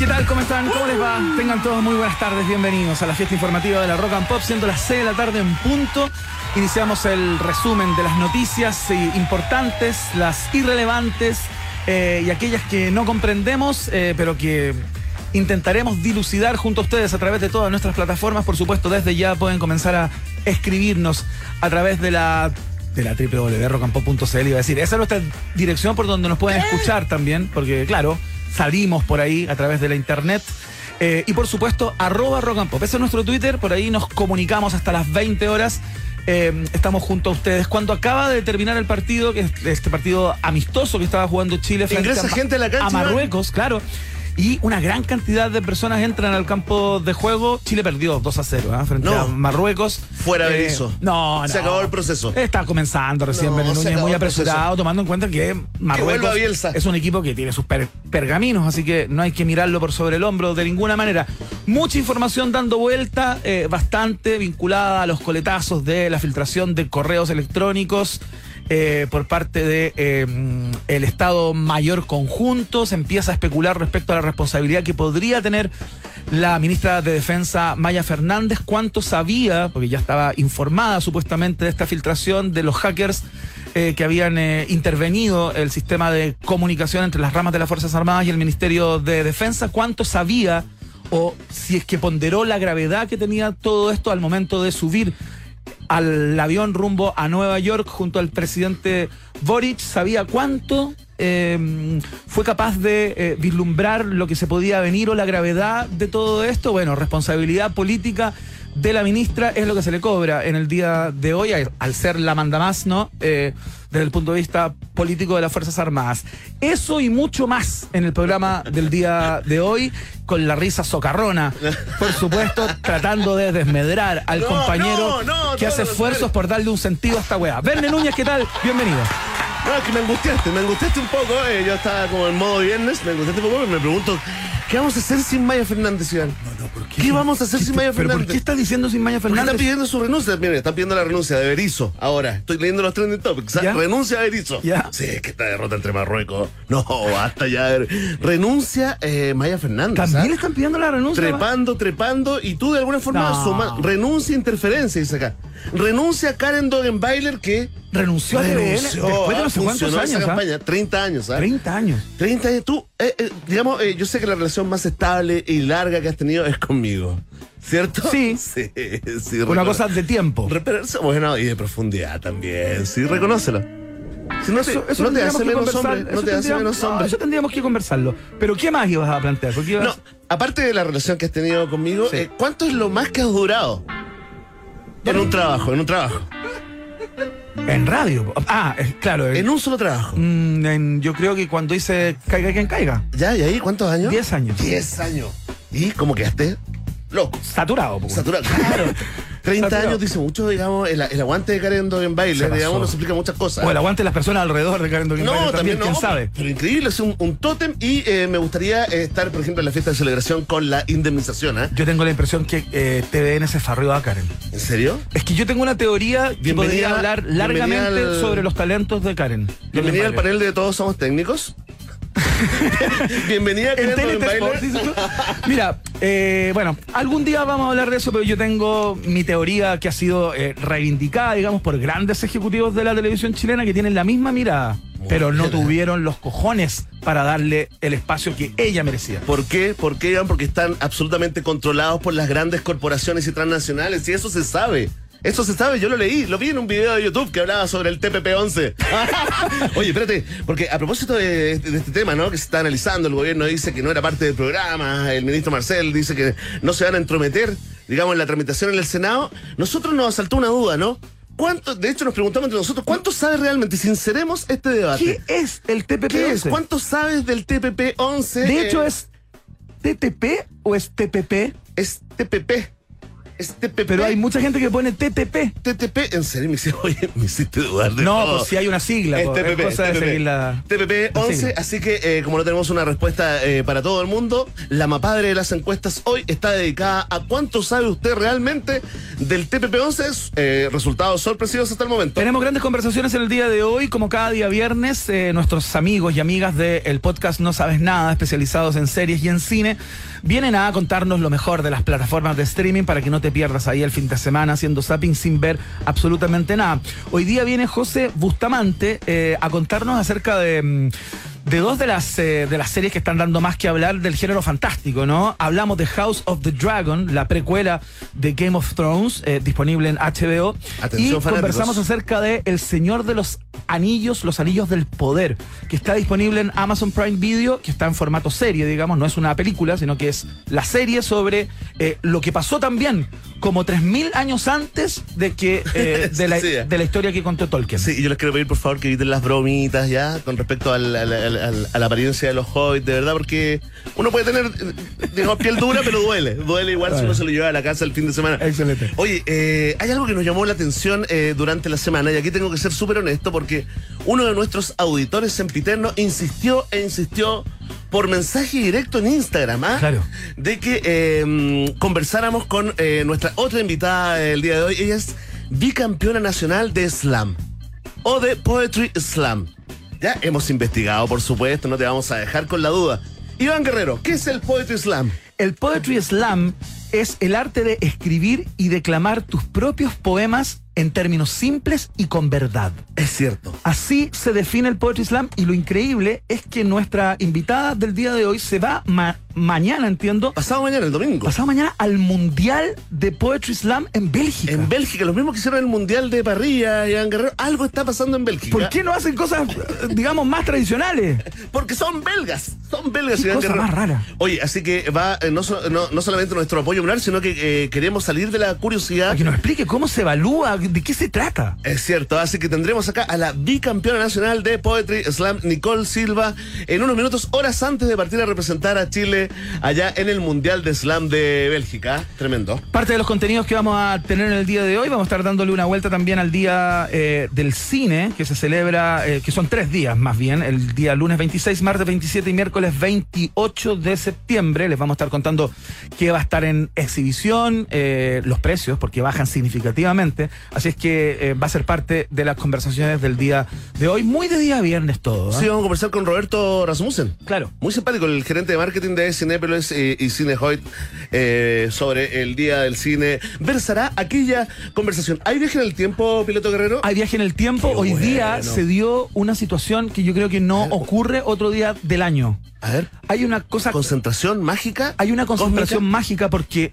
¿Qué tal? ¿Cómo están? ¿Cómo les va? Tengan todos muy buenas tardes, bienvenidos a la fiesta informativa de la Rock and Pop, siendo las 6 de la tarde en punto. Iniciamos el resumen de las noticias importantes, las irrelevantes eh, y aquellas que no comprendemos, eh, pero que intentaremos dilucidar junto a ustedes a través de todas nuestras plataformas. Por supuesto, desde ya pueden comenzar a escribirnos a través de la de la www.rockandpop.cl iba a decir, esa es nuestra dirección por donde nos pueden escuchar también, porque claro, salimos por ahí a través de la internet. Eh, y por supuesto, arroba rock and pop. Ese es nuestro Twitter, por ahí nos comunicamos hasta las 20 horas. Eh, estamos junto a ustedes. Cuando acaba de terminar el partido, que es este partido amistoso que estaba jugando Chile frente Ingresa a, gente a la cancha, a Marruecos, claro. Y una gran cantidad de personas entran al campo de juego. Chile perdió 2 a 0 ¿eh? frente No. a Marruecos. Fuera Eh, Berizzo. No, no. Se acabó el proceso. Está comenzando recién No, Núñez, muy apresurado, tomando en cuenta que Marruecos es un equipo que tiene sus per- pergaminos, así que no hay que mirarlo por sobre el hombro de ninguna manera. Mucha información dando vuelta, eh, bastante vinculada a los coletazos de la filtración de correos electrónicos. Eh, por parte de eh, el Estado Mayor Conjunto. Se empieza a especular respecto a la responsabilidad que podría tener la ministra de Defensa Maya Fernández, cuánto sabía, porque ya estaba informada supuestamente de esta filtración de los hackers eh, que habían eh, intervenido el sistema de comunicación entre las ramas de las Fuerzas Armadas y el Ministerio de Defensa, cuánto sabía o si es que ponderó la gravedad que tenía todo esto al momento de subir al avión rumbo a Nueva York junto al presidente Boric, sabía cuánto eh, fue capaz de eh, vislumbrar lo que se podía venir o la gravedad de todo esto. Bueno, responsabilidad política de la ministra es lo que se le cobra en el día de hoy, al- al ser la mandamás, ¿no? Eh, desde el punto de vista político de las Fuerzas Armadas. Eso y mucho más en el programa del día de hoy, con la risa socarrona, por supuesto, tratando de desmedrar al No, compañero no, no, que hace esfuerzos por darle un sentido a esta weá. Verne Núñez, ¿qué tal? Bienvenido. No, es que me angustiaste, me angustiaste un poco. eh, yo estaba como en modo viernes, me angustiaste un poco y me pregunto, ¿qué vamos a hacer sin Maya Fernández, Iván? No, no, ¿por ¿Qué vamos a hacer sin Maya ¿Pero por Fernández? qué estás diciendo sin Maya Porque está Fernández? pidiendo su renuncia. Miren, está pidiendo la renuncia de Berizzo. Ahora, estoy leyendo los trending topics. ¿ah? ¿Ya? Renuncia a Berizzo. ¿Ya? Sí, es que esta derrota entre Marruecos. No, basta ya. Renuncia eh, Maya Fernández. También ¿ah? le están pidiendo la renuncia. Trepando, trepando, y tú de alguna forma No. suma- renuncia a interferencia, dice acá. Renuncia a Karen Dogenbailer que Renunció a renunció, después de ah, no sé cuántos funcionó esa años. ¿ah? campaña, 30 años, ¿sabes? 30 años. 30 años. Tú, eh, eh, digamos, eh, yo sé que la relación más estable y larga que has tenido es conmigo, ¿cierto? Sí. Sí, sí. Una cosa de tiempo. Pero bueno, y de profundidad también, sí, reconócelo. Si no, te- Eso, eso no te hace menos hombre, no eso te hace tendríamos- menos no, hombre. eso tendríamos que conversarlo. Pero ¿qué más ibas a plantear? Ibas- No, aparte de la relación que has tenido conmigo, Sí. ¿cuánto es lo más que has durado? En un trabajo, en un trabajo. En radio. Ah, eh, claro. en- En un solo trabajo. mm, en- yo creo que cuando hice Caiga quien caiga. ¿Ya? ¿Y ahí cuántos años? 10 años. 10 años. ¿Y cómo quedaste? Loco. Saturado, po. Saturado. Claro. 30 Saturado. años dice mucho, digamos, el, el aguante de Karen Se Dogenbailer, pasó. digamos, nos explica muchas cosas. O el aguante de las personas alrededor de Karen Dogen no, Bailer también, quién sabe. Pero increíble, es un, un tótem y eh, me gustaría eh, estar, por ejemplo, en la fiesta de celebración con la indemnización, ¿ah? Yo tengo la impresión que eh, TVN se farrió a Karen. ¿En serio? Es que yo tengo una teoría que podría hablar largamente al- sobre los talentos de Karen. Bienvenida al Dogen panel de Todos Somos Técnicos. Bienvenida, En dices tú. Mira, eh, bueno, algún día vamos a hablar de eso, pero yo tengo mi teoría que ha sido eh, reivindicada, digamos, por grandes ejecutivos de la televisión chilena que tienen la misma mirada, pero no bien. tuvieron los cojones para darle el espacio que ella merecía. ¿Por qué? ¿Por qué, Iván? Porque están absolutamente controlados por las grandes corporaciones y transnacionales, y eso se sabe. Eso se sabe, yo lo leí, lo vi en un video de YouTube que hablaba sobre el TPP-11. Oye, espérate, porque a propósito de, de este tema, ¿no? Que se está analizando, el gobierno dice que no era parte del programa, el ministro Marcel dice que no se van a entrometer, digamos, en la tramitación en el Senado. Nosotros nos asaltó una duda, ¿no? ¿Cuánto, de hecho, nos preguntamos entre nosotros, ¿cuánto sabes realmente? Sinceremos este debate. ¿Qué es el TPP? ¿Qué es? ¿Cuánto sabes del TPP-11? De hecho, Eh, ¿es TTP o es TPP? es TPP. Es TPP. Pero hay mucha gente que pone TTP. TTP, en serio, me hiciste, oye, me hiciste dudar de No, todo. pues si hay una sigla. Es po, es TPP, cosa de TPP. seguir la- TPP la 11, sigla. así que eh, como no tenemos una respuesta eh, para todo el mundo, la mapadre de las encuestas hoy está dedicada a cuánto sabe usted realmente del TPP 11, eh, resultados sorpresivos hasta el momento. Tenemos grandes conversaciones en el día de hoy, como cada día viernes, eh, nuestros amigos y amigas del podcast No Sabes Nada, especializados en series y en cine, vienen a contarnos lo mejor de las plataformas de streaming para que no te pierdas ahí el fin de semana haciendo zapping sin ver absolutamente nada. Hoy día viene José Bustamante eh, a contarnos acerca de... de dos de las, eh, de las series que están dando más que hablar del género fantástico, ¿no? Hablamos de House of the Dragon, la precuela de Game of Thrones, eh, disponible en HBO. Atención, y fanáticos. conversamos acerca de El Señor de los Anillos, los Anillos del Poder, que está disponible en Amazon Prime Video, que está en formato serie, digamos, no es una película, sino que es la serie sobre eh, lo que pasó también como 3.000 años antes de que de, la, Sí. de la historia que contó Tolkien. Sí, y yo les quiero pedir por favor que eviten las bromitas ya con respecto al- al- al- al- a la apariencia de los hobbits, de verdad, porque uno puede tener, digamos, piel dura, pero duele. Duele igual si uno se lo lleva a la casa el fin de semana. Excelente. Oye, eh, hay algo que nos llamó la atención eh, durante la semana, y aquí tengo que ser súper honesto, porque uno de nuestros auditores sempiternos insistió e insistió por mensaje directo en Instagram, ¿ah? Claro. De que eh, conversáramos con nuestra otra invitada el día de hoy. Ella es bicampeona nacional de slam o de poetry slam. Ya hemos investigado, por supuesto, no te vamos a dejar con la duda. Iván Guerrero, ¿qué es el poetry slam? El Poetry Slam es el arte de escribir y declamar tus propios poemas en términos simples y con verdad. Es cierto. Así se define el Poetry Slam y lo increíble es que nuestra invitada del día de hoy se va mañana, entiendo, Pasado mañana, el domingo. pasado mañana al Mundial de Poetry Slam en Bélgica. En Bélgica, los mismos que hicieron el Mundial de Parrilla, Iván Guerrero, algo está pasando en Bélgica. ¿Por qué no hacen cosas, eh, digamos, más tradicionales? Porque son belgas, son belgas. Qué cosa más rara. Oye, así que va eh, no, so- no, no solamente nuestro apoyo moral, sino que eh, queremos salir de la curiosidad. Para que nos explique cómo se evalúa, de qué se trata. Es cierto, así que tendremos acá a la bicampeona nacional de Poetry Slam, Nicole Silva, en unos minutos, horas antes de partir a representar a Chile allá en el Mundial de Slam de Bélgica. Tremendo. Parte de los contenidos que vamos a tener en el día de hoy, vamos a estar dándole una vuelta también al día eh, del cine, que se celebra, eh, que son tres días más bien, el día lunes 26, martes 27 y miércoles 28 de septiembre. Les vamos a estar contando qué va a estar en exhibición, eh, los precios, porque bajan significativamente. Así es que va a ser parte de las conversaciones del día de hoy, muy de día viernes todo. Sí, vamos a conversar con Roberto Rasmussen. Claro. Muy simpático, el gerente de marketing de Cinépolis eh, y Cinehoid eh, sobre el Día del Cine. Versará aquella conversación. ¿Hay viaje en el tiempo, piloto guerrero? Hay viaje en el tiempo. Qué Hoy día se dio una situación que yo creo que no ocurre otro día del año. A ver, Hay una cosa, concentración mágica. hay una concentración cósmica. mágica porque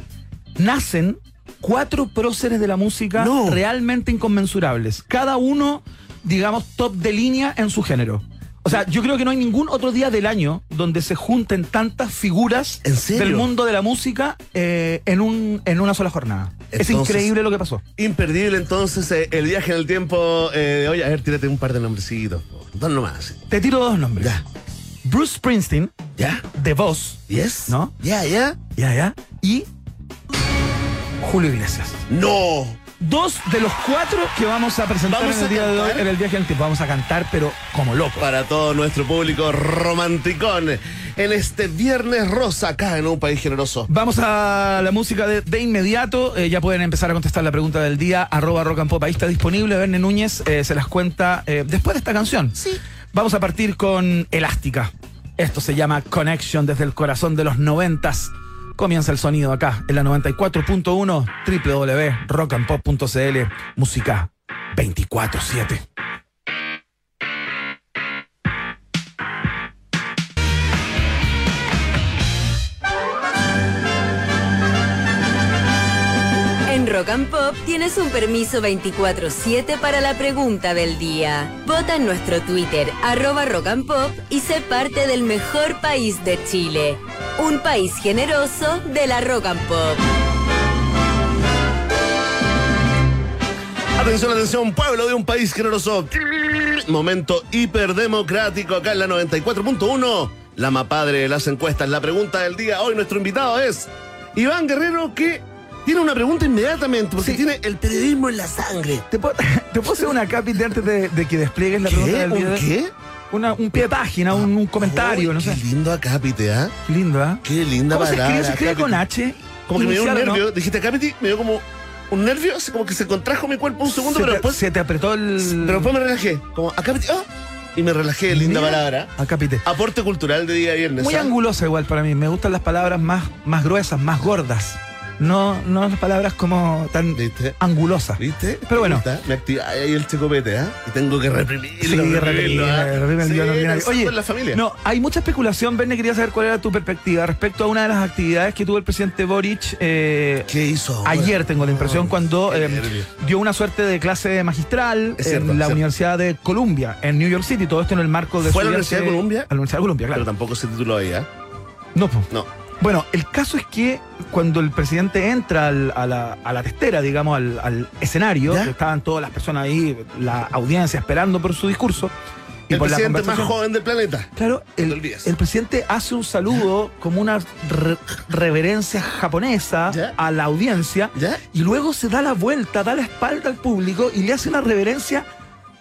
nacen cuatro próceres de la música No. realmente inconmensurables. Cada uno, digamos, top de línea en su género. O sea, yo creo que no hay ningún otro día del año donde se junten tantas figuras del mundo de la música eh, en, un, en una sola jornada. es increíble lo que pasó. Imperdible entonces eh, el viaje en el tiempo eh, de hoy. A ver, tírate un par de nombrecitos. Dos nomás. Te tiro dos nombres. Ya. Bruce Springsteen, ¿Ya? The Voz, ¿Yes? ¿No? ¿Ya, ya? ya, ya, y Julio Iglesias. ¡No! Dos de los cuatro que vamos a presentar Vamos en el día de hoy en el viaje tiempo. Vamos a cantar, pero como loco. Para todo nuestro público romanticón en este viernes rosa acá en un país generoso. Vamos a la música de, de inmediato. Eh, ya pueden empezar a contestar la pregunta del día. Arroba rock and pop. Ahí está disponible. Verne Núñez eh, se las cuenta eh, después de esta canción. Sí. Vamos a partir con Elástica. Esto se llama Connection desde el corazón de los noventas. Comienza el sonido acá en la 94.1 www.rockandpop.cl Música 24-7. Rock and Pop tienes un permiso 24-7 para la pregunta del día. Vota en nuestro Twitter, arroba Rock Pop, y sé parte del mejor país de Chile. Un país generoso de la Rock and Pop. Atención, atención, pueblo de un país generoso. Momento hiperdemocrático acá en la 94.1. La mapadre de las encuestas. La pregunta del día hoy, nuestro invitado es Iván Guerrero, que tiene una pregunta inmediatamente, porque Sí. tiene el periodismo en la sangre. ¿Te puedo, te puedo hacer una capit antes de, de que despliegues la pregunta ¿Qué? del día ¿Un qué? Una, un pie de página, un, un comentario, no qué sé. lindo acápite, ¿ah? Lindo, ¿ah? Qué linda ¿Cómo se palabra. escribe? Se escribe con. H. Como que me dio un inicial, ¿o no? nervio. Dijiste acápite, me dio como un nervio, así como que se contrajo mi cuerpo un segundo, se, pero te, después, se te apretó el. pero después me relajé. Como acápite, ¡ah! y me relajé, linda Mira, palabra. Acápite. Aporte cultural de día viernes. Muy ¿ah? angulosa igual para mí. Me gustan las palabras más, más gruesas, más gordas. No, no las palabras como tan ¿Viste? angulosas. ¿Viste? Pero bueno. Me, activa ahí el chocopete, ¿ah? Y tengo que reprimirlo. Sí, reprimirlo, el Sí, pensando Oye, la familia. no, hay mucha especulación, Verne, quería saber cuál era tu perspectiva respecto a una de las actividades que tuvo el presidente Boric eh, ¿Qué hizo? ahora? ayer, tengo la impresión, cuando eh, nervio. dio una suerte de clase magistral cierto, en la. Universidad de Columbia, en New York City, todo esto en el marco de ¿Fue a la Universidad de Columbia? A la Universidad de Columbia, claro. Pero tampoco se tituló ahí, ¿ah? No, po. No. Bueno, el caso es que cuando el presidente entra al- a, la, a la testera, digamos, al, al escenario, que estaban todas las personas ahí, la audiencia esperando por su discurso. Y El por la presidente más joven del planeta. Claro, el, presidente hace un saludo como una re- reverencia japonesa ¿Ya? a la audiencia ¿Ya? y luego se da la vuelta, da la espalda al público y le hace una reverencia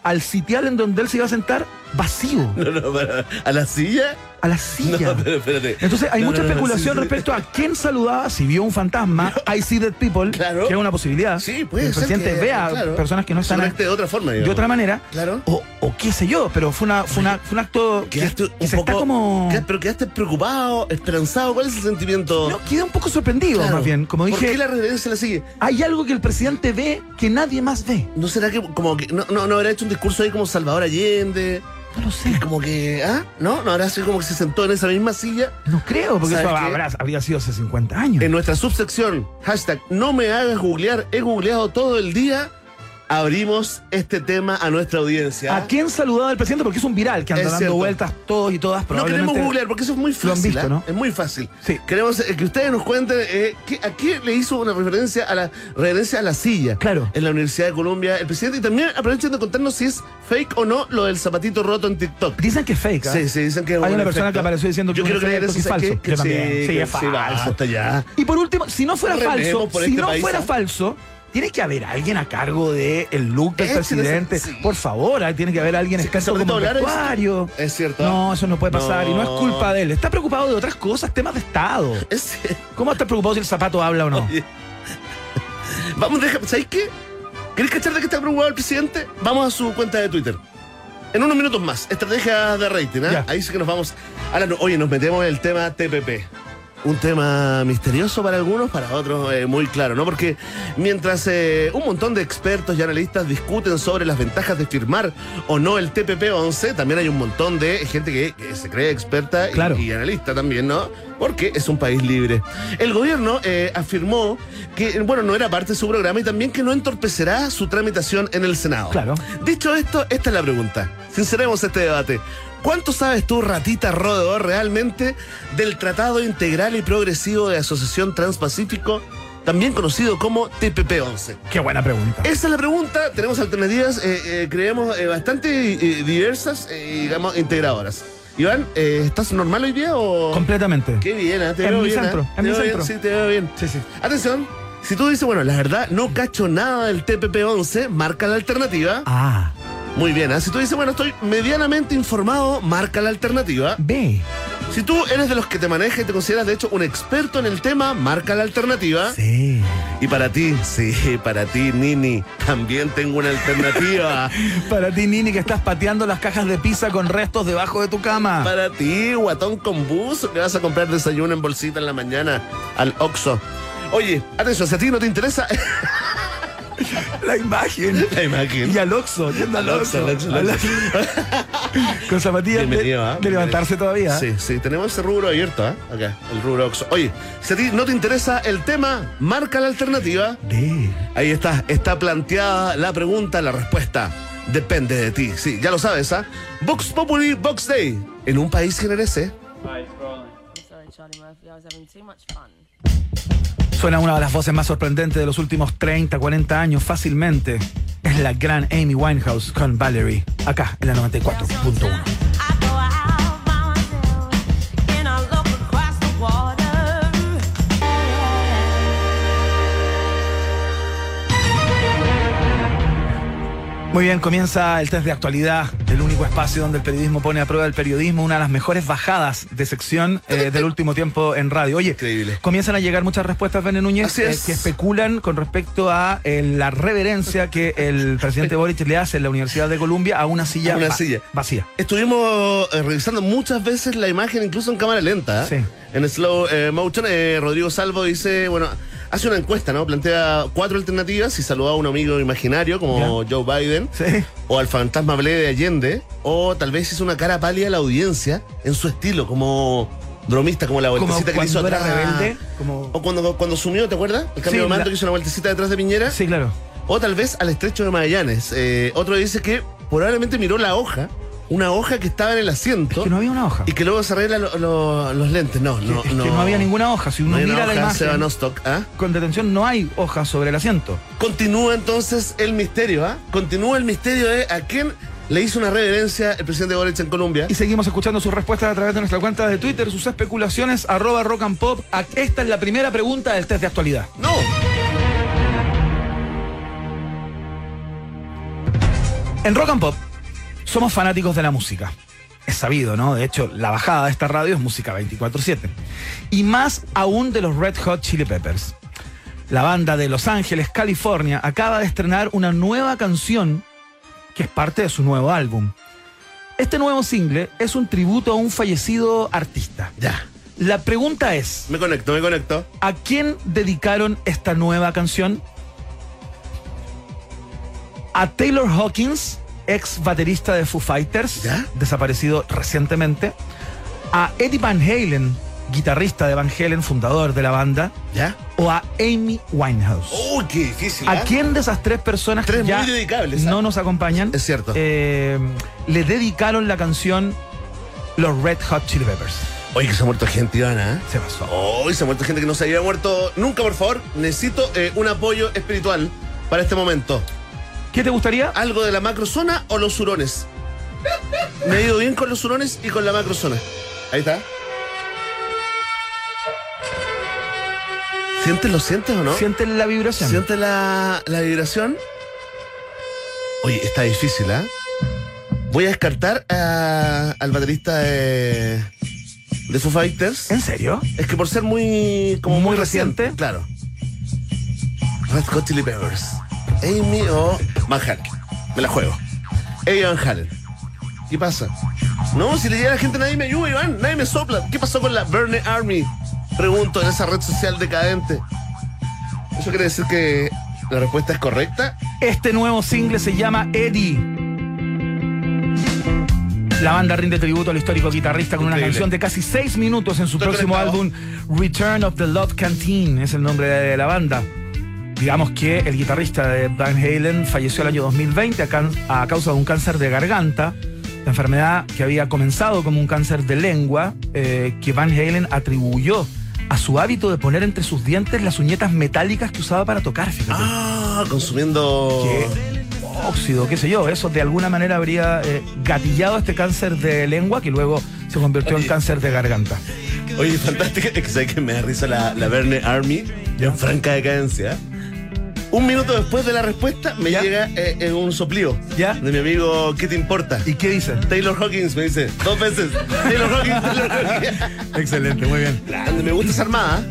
al sitial en donde él se iba a sentar vacío, No, no, para, ¿A la silla? A la No, silla. pero espérate. Entonces hay No, mucha no, no, especulación sí, sí. respecto a quién saludaba, si vio un fantasma, I see dead people, Claro. que es una posibilidad. Sí, puede que el ser presidente que, vea claro, personas que no están de otra forma, de otra manera. Claro. O, o qué sé yo, pero fue una, fue una, fue un acto que, Quedaste que un se poco. está como. Pero quedaste preocupado, esperanzado. ¿Cuál es el sentimiento? No, quedé un poco sorprendido, Claro. más bien. Como ¿Por dije, qué la reverencia la sigue? hay algo que el presidente ve que nadie más ve. ¿No será que como que no, no, no habrá hecho un discurso ahí como Salvador Allende? No lo sé. Como que, ¿ah? ¿No? ¿No habrá sido como que se sentó en esa misma silla? No creo, porque eso habrá- habría sido hace 50 años. En nuestra subsección, hashtag no me hagas googlear, he googleado todo el día, abrimos este tema a nuestra audiencia. ¿A quién saludaba el presidente? Porque es un viral que anda Es dando cierto. vueltas todos y todas. No queremos googlear porque eso es muy lo han fácil. visto, ¿ah? ¿no? Es muy fácil. Sí. Queremos eh, que ustedes nos cuenten eh, a qué le hizo una referencia a la referencia a la silla. Claro. En la Universidad de Columbia, el presidente. Y también aprovechen de contarnos si es fake o no lo del zapatito roto en TikTok. Dicen que es fake. ¿ah? Sí, sí, dicen que es Hay un una persona efecto. que apareció diciendo que Yo es quiero creer eso, que es ¿sabes falso. Yo Sí, también. Sí, que es sí, falso. Y por último, si no fuera falso, si este no país, fuera ¿ah? falso, tiene que haber alguien a cargo del el look del presidente. sí. Por favor, ahí tiene que haber alguien Sí, sobre como es- vestuario. es cierto. No, eso no puede pasar y no es culpa de él. Está preocupado de otras cosas, temas de Estado. Es- ¿Cómo está preocupado si el zapato habla o no? Oye. Vamos, deja, ¿sabéis qué? ¿Queréis cachar de qué está preocupado el presidente? Vamos a su cuenta de Twitter. En unos minutos más, estrategia de rating. Ya. Ahí sí que nos vamos. Ahora, no- oye, nos metemos en el tema TPP. Un tema misterioso para algunos, para otros eh, muy claro, ¿no? Porque mientras eh, un montón de expertos y analistas discuten sobre las ventajas de firmar o no el TPP-11, también hay un montón de gente que, que se cree experta y, analista también, ¿no? Porque es un país libre. El gobierno eh, afirmó que, bueno, no era parte de su programa y también que no entorpecerá su tramitación en el Senado. Claro. Dicho esto, esta es la pregunta. Sinceremos este debate. ¿Cuánto sabes tú, ratita rodeador, realmente del Tratado Integral y Progresivo de Asociación Transpacífico, también conocido como TPP-11? Qué buena pregunta. Esa es la pregunta. Tenemos alternativas, eh, eh, creemos, eh, bastante diversas y, digamos, integradoras. Iván, eh, ¿estás normal hoy día o...? Completamente. Qué bien, ¿eh? te En veo mi bien. centro, ¿eh? en mi veo bien, centro. Sí, te veo bien. Sí, sí. Atención, si tú dices, bueno, la verdad, no cacho nada del TPP-11, marca la alternativa. Ah, Muy bien, ¿eh? si tú dices, bueno, estoy medianamente informado, marca la alternativa. B. Si tú eres de los que te manejas y te consideras, de hecho, un experto en el tema, marca la alternativa. Sí. Y para ti, sí, para ti, Nini, también tengo una alternativa. Para ti, Nini, que estás pateando las cajas de pizza con restos debajo de tu cama. para ti, guatón con buzo, que vas a comprar desayuno en bolsita en la mañana al Oxxo. Oye, atención, si a ti no te interesa... La imagen. La imagen. Y al Oxxo, yendo al Oxxo, Con zapatillas de, Bienvenido, ¿ah? de levantarse todavía. Sí, sí, tenemos ese rubro abierto, ¿eh? Acá, el rubro Oxxo. Oye, si a ti no te interesa el tema, marca la alternativa. D. Ahí está, está planteada la pregunta, la respuesta. Depende de ti. Sí, ya lo sabes, ¿ah? Vox Populi, Vox Day. En un país que merece. I'm sorry, Charlie Murphy. I was having too much fun. Suena una de las voces más sorprendentes de los últimos 30, 40 años, fácilmente. Es la gran Amy Winehouse con Valerie, acá en la 94.1. Muy bien, comienza el test de actualidad, el único espacio donde el periodismo pone a prueba el periodismo, una de las mejores bajadas de sección eh, del último tiempo en radio. Oye, Increíble. comienzan a llegar muchas respuestas, Bene Núñez, es. que especulan con respecto a eh, la reverencia que el presidente Boric le hace en la Universidad de Columbia a una silla, A una va- silla. vacía. Estuvimos eh, revisando muchas veces la imagen, incluso en cámara lenta. ¿eh? Sí. En slow eh, motion, eh, Rodrigo Salvo dice, bueno, hace una encuesta, ¿no? Plantea cuatro alternativas y saluda a un amigo imaginario como Joe Biden, Sí. o al fantasma Blade de Allende, o tal vez hizo una cara pálida a la audiencia en su estilo, como bromista, como la Como vueltecita que hizo atrás. rebelde, como... O cuando, cuando sumió, ¿te acuerdas? El cambio Sí, de mando la- que hizo una vueltecita detrás de Piñera. Sí, claro. O tal vez al estrecho de Magallanes. Eh, otro dice que probablemente miró la hoja, una hoja que estaba en el asiento. Que no había una hoja. Y que luego se arregla lo- lo- los lentes. No, no, es que no había ninguna hoja. Si uno No mira la imagen ¿ah? con detención, no hay hoja sobre el asiento. Continúa entonces el misterio, ¿ah? Continúa el misterio de a quién le hizo una reverencia el presidente Boric en Colombia. Y seguimos escuchando sus respuestas a través de nuestra cuenta de Twitter, sus especulaciones, arroba rock and pop. A- Esta es la primera pregunta del test de actualidad. ¡No! En rock and pop somos fanáticos de la música. Es sabido, ¿no? De hecho, la bajada de esta radio es música 24/7. Y más aún de los Red Hot Chili Peppers. La banda de Los Ángeles, California, acaba de estrenar una nueva canción que es parte de su nuevo álbum. Este nuevo single es un tributo a un fallecido artista. Ya. La pregunta es, Me conecto, me conecto. ¿a quién dedicaron esta nueva canción? A Taylor Hawkins, ex baterista de Foo Fighters, ¿Ya? desaparecido recientemente. A Eddie Van Halen, guitarrista de Van Halen, fundador de la banda. ¿Ya? O a Amy Winehouse. ¡Uy, qué difícil! ¿A ¿ah? quién de esas tres personas Tres que ya no nos acompañan? Es cierto. eh, le dedicaron la canción los Red Hot Chili Peppers. Oye, que se ha muerto gente, Ivana, ¿eh? Se pasó. Hoy se ha muerto gente que no se había muerto nunca, por favor. Necesito eh, un apoyo espiritual para este momento. ¿Qué te gustaría? ¿Algo de la macrozona o los hurones? Me ha ido bien con los hurones y con la macrozona. Ahí está. ¿Sientes, lo sientes o no? ¿Sientes la vibración? ¿Sientes la, la vibración? Oye, está difícil, ¿ah? Voy a descartar a- al baterista de, de Foo Fighters. ¿En serio? Es que por ser muy como Muy muy, reciente. reciente, claro. Red Hot Chili Peppers. Amy o Van Halen. Me la juego. Amy Van Halen. ¿Qué pasa? No, si le llega a la gente nadie me ayuda, Iván. Nadie me sopla. ¿Qué pasó con la Burner Army? Pregunto en esa red social decadente. ¿Eso quiere decir que la respuesta es correcta? Este nuevo single se llama Eddie. La banda rinde tributo al histórico guitarrista con una canción de casi seis minutos en su Estoy próximo conectado. álbum Return of the Love Canteen, es el nombre de la banda. Digamos que el guitarrista de Van Halen falleció el año 2020 a, causa de un cáncer de garganta, la enfermedad que había comenzado como un cáncer de lengua, eh, que Van Halen atribuyó a su hábito de poner entre sus dientes las uñetas metálicas que usaba para tocar, fíjate Ah, consumiendo. óxido, qué sé yo, eso de alguna manera habría eh, gatillado este cáncer de lengua que luego se convirtió en cáncer de garganta. Oye, fantástico. Es que que me da risa la, la Verne Army en franca decadencia. Un minuto después de la respuesta me ¿Ya? llega eh, eh, un soplío ¿Ya? de mi amigo ¿Qué te importa? ¿Y qué dice? Taylor Hawkins me dice dos veces. Taylor Hawkins, Taylor Hawkins. Excelente, muy bien. Grande, me gusta esa armada.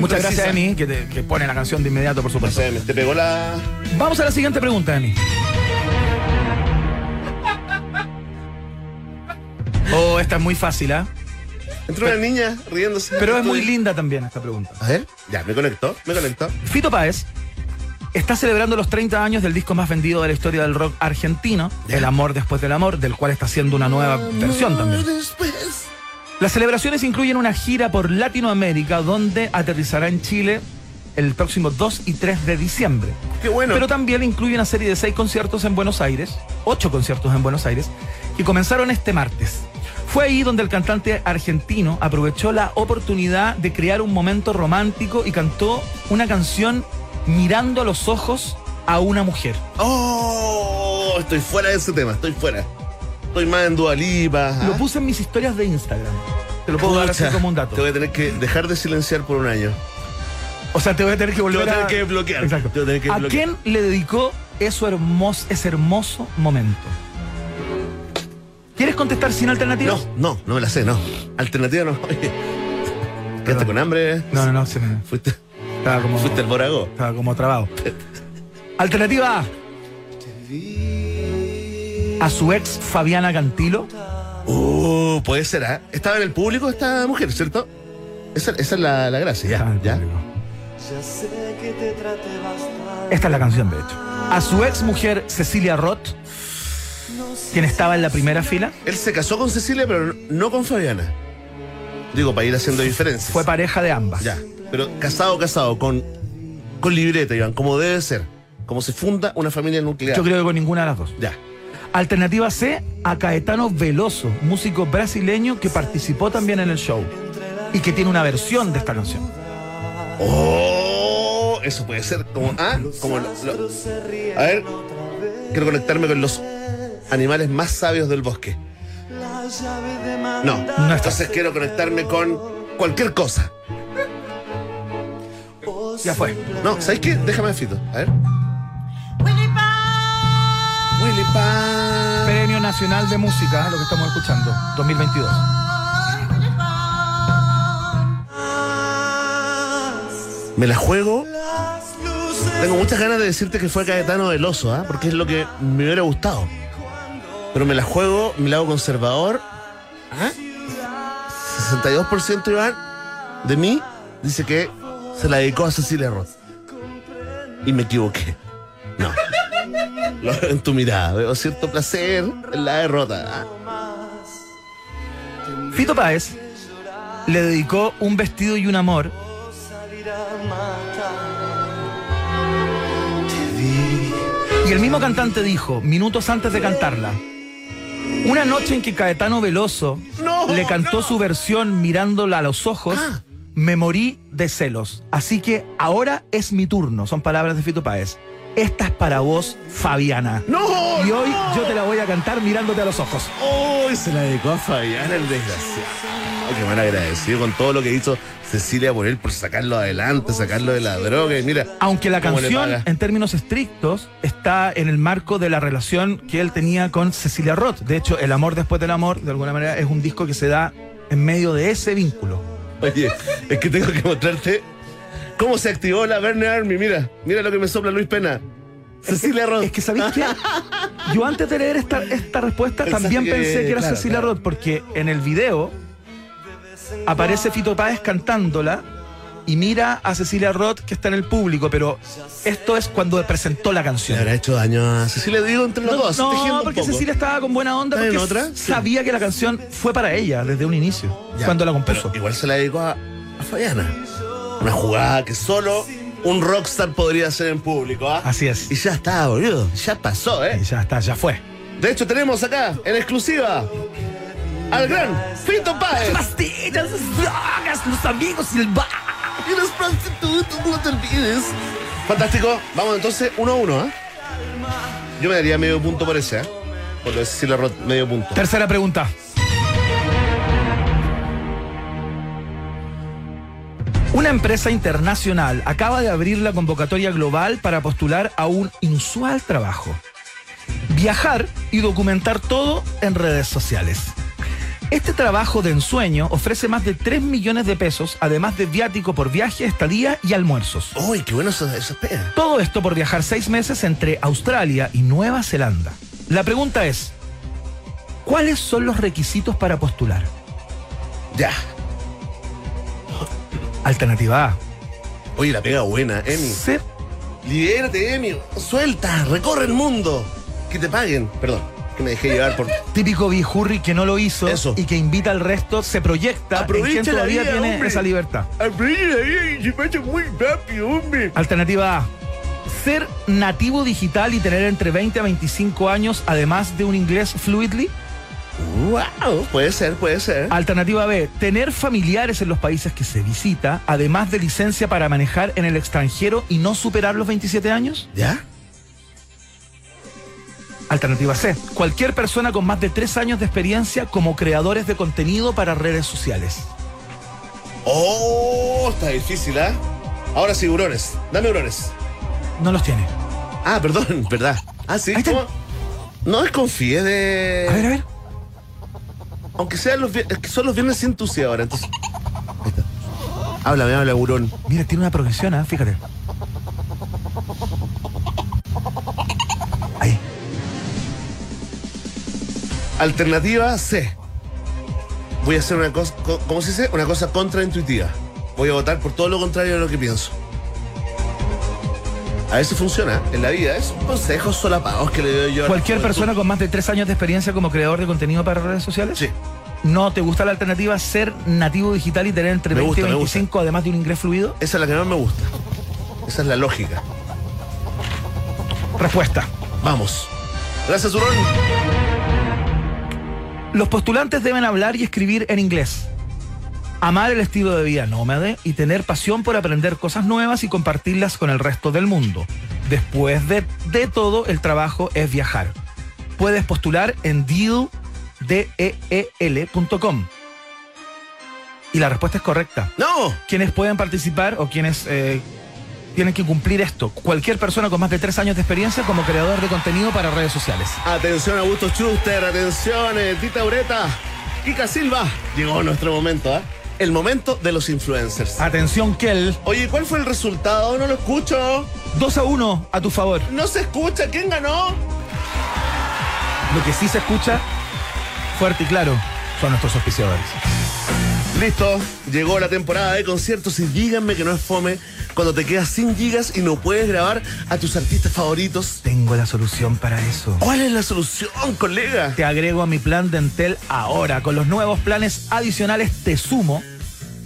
Muchas gracias. Emi, que, te- que pone la canción de inmediato, por supuesto. me te pegó la. Vamos a la siguiente pregunta, Emi. Oh, esta es muy fácil, ¿ah? Entró una niña riéndose. Pero es muy linda también esta pregunta. A ver, ya, me conectó, me conectó. Fito Páez está celebrando los 30 años del disco más vendido de la historia del rock argentino. El amor después del amor, del cual está haciendo una nueva versión también. Después. Las celebraciones incluyen una gira por Latinoamérica donde aterrizará en Chile el próximo 2 y 3 de diciembre. Qué bueno. Pero también incluye una serie de seis conciertos en Buenos Aires, ocho conciertos en Buenos Aires, que comenzaron este martes. Fue ahí donde el cantante argentino aprovechó la oportunidad de crear un momento romántico y cantó una canción mirando a los ojos a una mujer. Oh, estoy fuera de ese tema, estoy fuera. Estoy más en Dualipa. Lo puse en mis historias de Instagram. Te lo puedo dar así como un dato. Te voy a tener que dejar de silenciar por un año. O sea, te voy a tener que volver voy a a... tener que bloquear. Exacto. Te voy a tener que ¿A bloquear. quién le dedicó eso hermoso, ese hermoso momento. ¿Quieres contestar sin alternativa? No, no, no me la sé, no. Alternativa no. Oye, ¿Quedaste con hambre? No, no, no, se me Fuiste, estaba como, fuiste el borago. estaba como trabado. Alternativa A. A su ex Fabiana Cantilo. Uh, puede ser, ¿ah? Estaba en el público esta mujer, ¿cierto? Esa, esa es la, la gracia, ya. ¿ya? público. Esta es la canción, de hecho. A su ex mujer Cecilia Roth, quien estaba en la primera fila, Él se casó con Cecilia, pero no con Fabiana. Digo, para ir haciendo diferencias. fue pareja de ambas. Ya. Pero casado, casado, con, con libreta, Iván, como debe ser. Como se funda una familia nuclear. Yo creo que con ninguna de las dos. Ya. Alternativa C, a Caetano Veloso, músico brasileño que participó también en el show y que tiene una versión de esta canción. Oh, eso puede ser como. Ah, como. lo- lo- a ver, quiero conectarme con los animales más sabios del bosque. No, está. entonces quiero conectarme con cualquier cosa. Ya fue. No, ¿sabes qué? Déjame fito. A ver. Willy Pan. Premio Nacional de Música, lo que estamos escuchando, 2022. Me la juego. Tengo muchas ganas de decirte que fue Caetano Veloso, ¿ah? porque es lo que me hubiera gustado. Pero me la juego, mi lado conservador. ¿ah? 62% Iván de mí dice que se la dedicó a Cecilia Roth. Y me equivoqué. No. Lo veo en tu mirada. Veo cierto placer en la derrota. ¿ah? Fito Páez le dedicó un vestido y un amor y el mismo cantante dijo, minutos antes de cantarla, una noche en que Caetano Veloso No, le cantó no. su versión mirándola a los ojos, Ah. Me morí de celos. Así que ahora es mi turno, son palabras de Fito Páez. Esta es para vos, Fabiana. ¡No! Y hoy no! yo te la voy a cantar mirándote a los ojos. ¡Uy! se la dedicó a Fabián, el desgraciado. Qué mal agradecido con todo lo que hizo Cecilia por él, por sacarlo adelante, sacarlo de la droga. Y mira, Aunque la canción, en términos estrictos, está en el marco de la relación que él tenía con Cecilia Roth. De hecho, El amor después del amor, de alguna manera, es un disco que se da en medio de ese vínculo. Oye, es que tengo que mostrarte cómo se activó la Verne Army. Mira, mira lo que me sopla Luis Pena. Cecilia Roth. Es que, ¿sabéis qué? Yo antes de leer esta, esta respuesta también que- pensé que era claro, Cecilia claro. Roth, porque en el video aparece Fito Páez cantándola y mira a Cecilia Roth que está en el público, pero esto es cuando presentó la Le canción. habrá hecho daño a Cecilia, digo entre los dos. No, porque. Cecilia estaba con buena onda ¿Está en porque otra? Sí. sabía que la canción fue para ella desde un inicio, Ya, cuando la compuso. igual se la dedicó a, a Fabiana. Una jugada que solo un rockstar podría hacer en público. ¿ah? Así es. Y ya está, boludo. Ya pasó, ¿eh? Y ya está, ya fue. De hecho, tenemos acá, en exclusiva, al gran Fito Páez. Pastillas, drogas, los amigos y el bar. Y los prostitutos, no te olvides. Fantástico. Vamos entonces uno a uno, ¿ah? Yo me daría medio punto por ese, ¿ah? Por lo de Cecilia Roth, medio punto. Tercera pregunta. Una empresa internacional acaba de abrir la convocatoria global para postular a un inusual trabajo. Viajar y documentar todo en redes sociales. Este trabajo de ensueño ofrece más de 3 millones de pesos, además de viático por viaje, estadía y almuerzos. Uy, qué bueno eso, eso pega. Todo esto por viajar seis meses entre Australia y Nueva Zelanda. La pregunta es, ¿cuáles son los requisitos para postular? Ya. Alternativa A. Oye, la pega buena, Emi. Ser, Libérate, Emi. Suelta, recorre el mundo. Que te paguen. Perdón, que me dejé llevar por. típico bijurri que no lo hizo Eso. y que invita al resto, se proyecta en Aprovecha quien la todavía vida, tiene hombre. esa libertad. Aprovecha y se pasa muy rápido, hombre. Alternativa A. Ser nativo digital y tener entre 20 a 25 años, además de un inglés fluidly. Wow, puede ser, puede ser. Alternativa B, tener familiares en los países que se visita, además de licencia para manejar en el extranjero y no superar los 27 años. ¿Ya? Alternativa C, cualquier persona con más de 3 años de experiencia como creadores de contenido para redes sociales. Oh, está difícil, ¿ah? Ahora sí, hurones. Dame hurones. No los tiene. Ah, perdón, verdad. Ah, sí, Ahí. ¿cómo? No desconfíe de. A ver, a ver. Aunque sean los viernes, es que son los viernes sin tucia ahora, entonces. Ahí está. Háblame, habla, burón. Mira, tiene una progresión, ¿ah? fíjate. Alternativa C. Voy a hacer una cosa, co- ¿cómo se dice? Una cosa contraintuitiva. Voy a votar por todo lo contrario de lo que pienso. A veces funciona en la vida. Es consejos solapados que le doy yo. a la Cualquier persona con más de tres años de experiencia como creador de contenido para redes sociales. Sí. ¿No te gusta la alternativa ser nativo digital y tener entre Me 20 gusta, y me gusta. 25 además de un inglés fluido? Esa es la que más me gusta. Esa es la lógica. Respuesta. Vamos. Gracias, Urón. Los postulantes deben hablar y escribir en inglés. Amar el estilo de vida nómade y tener pasión por aprender cosas nuevas y compartirlas con el resto del mundo. Después de, de todo, el trabajo es viajar. Puedes postular en deal, D-E-E-L.com. Y la respuesta es correcta. ¡No! Quienes pueden participar o quienes eh, tienen que cumplir esto. Cualquier persona con más de tres años de experiencia como creador de contenido para redes sociales. Atención, Augusto Schuster. Atención, eh, Tita Ureta. Kika Silva. Llegó nuestro momento, ¿ah? El momento de los influencers. Atención, Kel. Oye, ¿cuál fue el resultado? No lo escucho. 2 a 1 a tu favor. No se escucha. ¿Quién ganó? Lo que sí se escucha, fuerte y claro, son nuestros auspiciadores. Listo, llegó la temporada de conciertos y díganme que no es fome cuando te quedas sin gigas y no puedes grabar a tus artistas favoritos. Tengo la solución para eso. ¿Cuál es la solución, colega? Te agrego a mi plan de Entel ahora. Con los nuevos planes adicionales Te Sumo,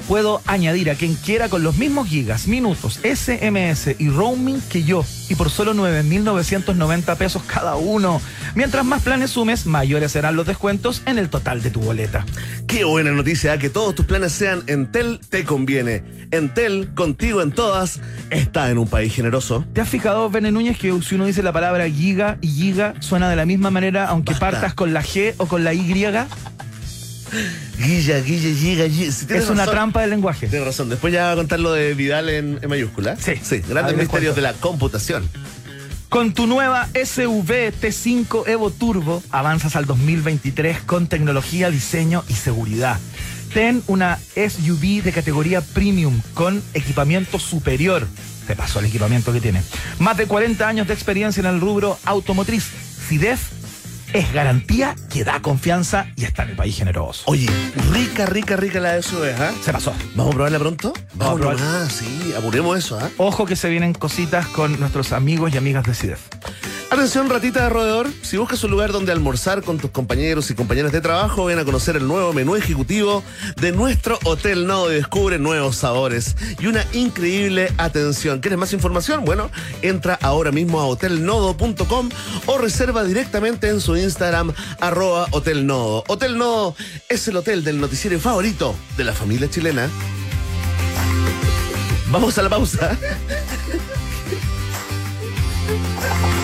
puedo añadir a quien quiera con los mismos gigas, minutos, SMS y roaming que yo. Y por solo 9.990 pesos cada uno. Mientras más planes sumes, mayores serán los descuentos en el total de tu boleta. Qué buena noticia, ¿eh? que todos tus planes sean Entel te conviene. Entel, contigo en todas, está en un país generoso. ¿Te has fijado, Vene Núñez, que si uno dice la palabra giga y giga suena de la misma manera aunque Basta. partas con la G o con la Y? Guilla, guilla, giga, giga. Si Es una razón. trampa del lenguaje. Tienes razón. Después ya va a contar lo de Vidal en, en mayúscula. Sí. Sí, grandes misterios de la computación. Con tu nueva SUV T5 Evo Turbo avanzas al 2023 con tecnología, diseño y seguridad. Ten una SUV de categoría premium con equipamiento superior. Te pasó el equipamiento que tiene. Más de 40 años de experiencia en el rubro automotriz. CIDEF es garantía que da confianza y está en el país generoso. Oye, rica, rica, rica la SUV, ¿ah? Se pasó. ¿Vamos a probarla pronto? Vamos a probar. Ah, sí, apuremos eso, ¿ah? Ojo que se vienen cositas con nuestros amigos y amigas de CIDEF. Atención, ratita de roedor. Si buscas un lugar donde almorzar con tus compañeros y compañeras de trabajo, ven a conocer el nuevo menú ejecutivo de nuestro Hotel Nodo y descubre nuevos sabores y una increíble atención. ¿Quieres más información? Bueno, entra ahora mismo a hotelnodo.com o reserva directamente en su Instagram, arroba Hotel Nodo. Hotel Nodo es el hotel del noticiero favorito de la familia chilena. Vamos a la pausa.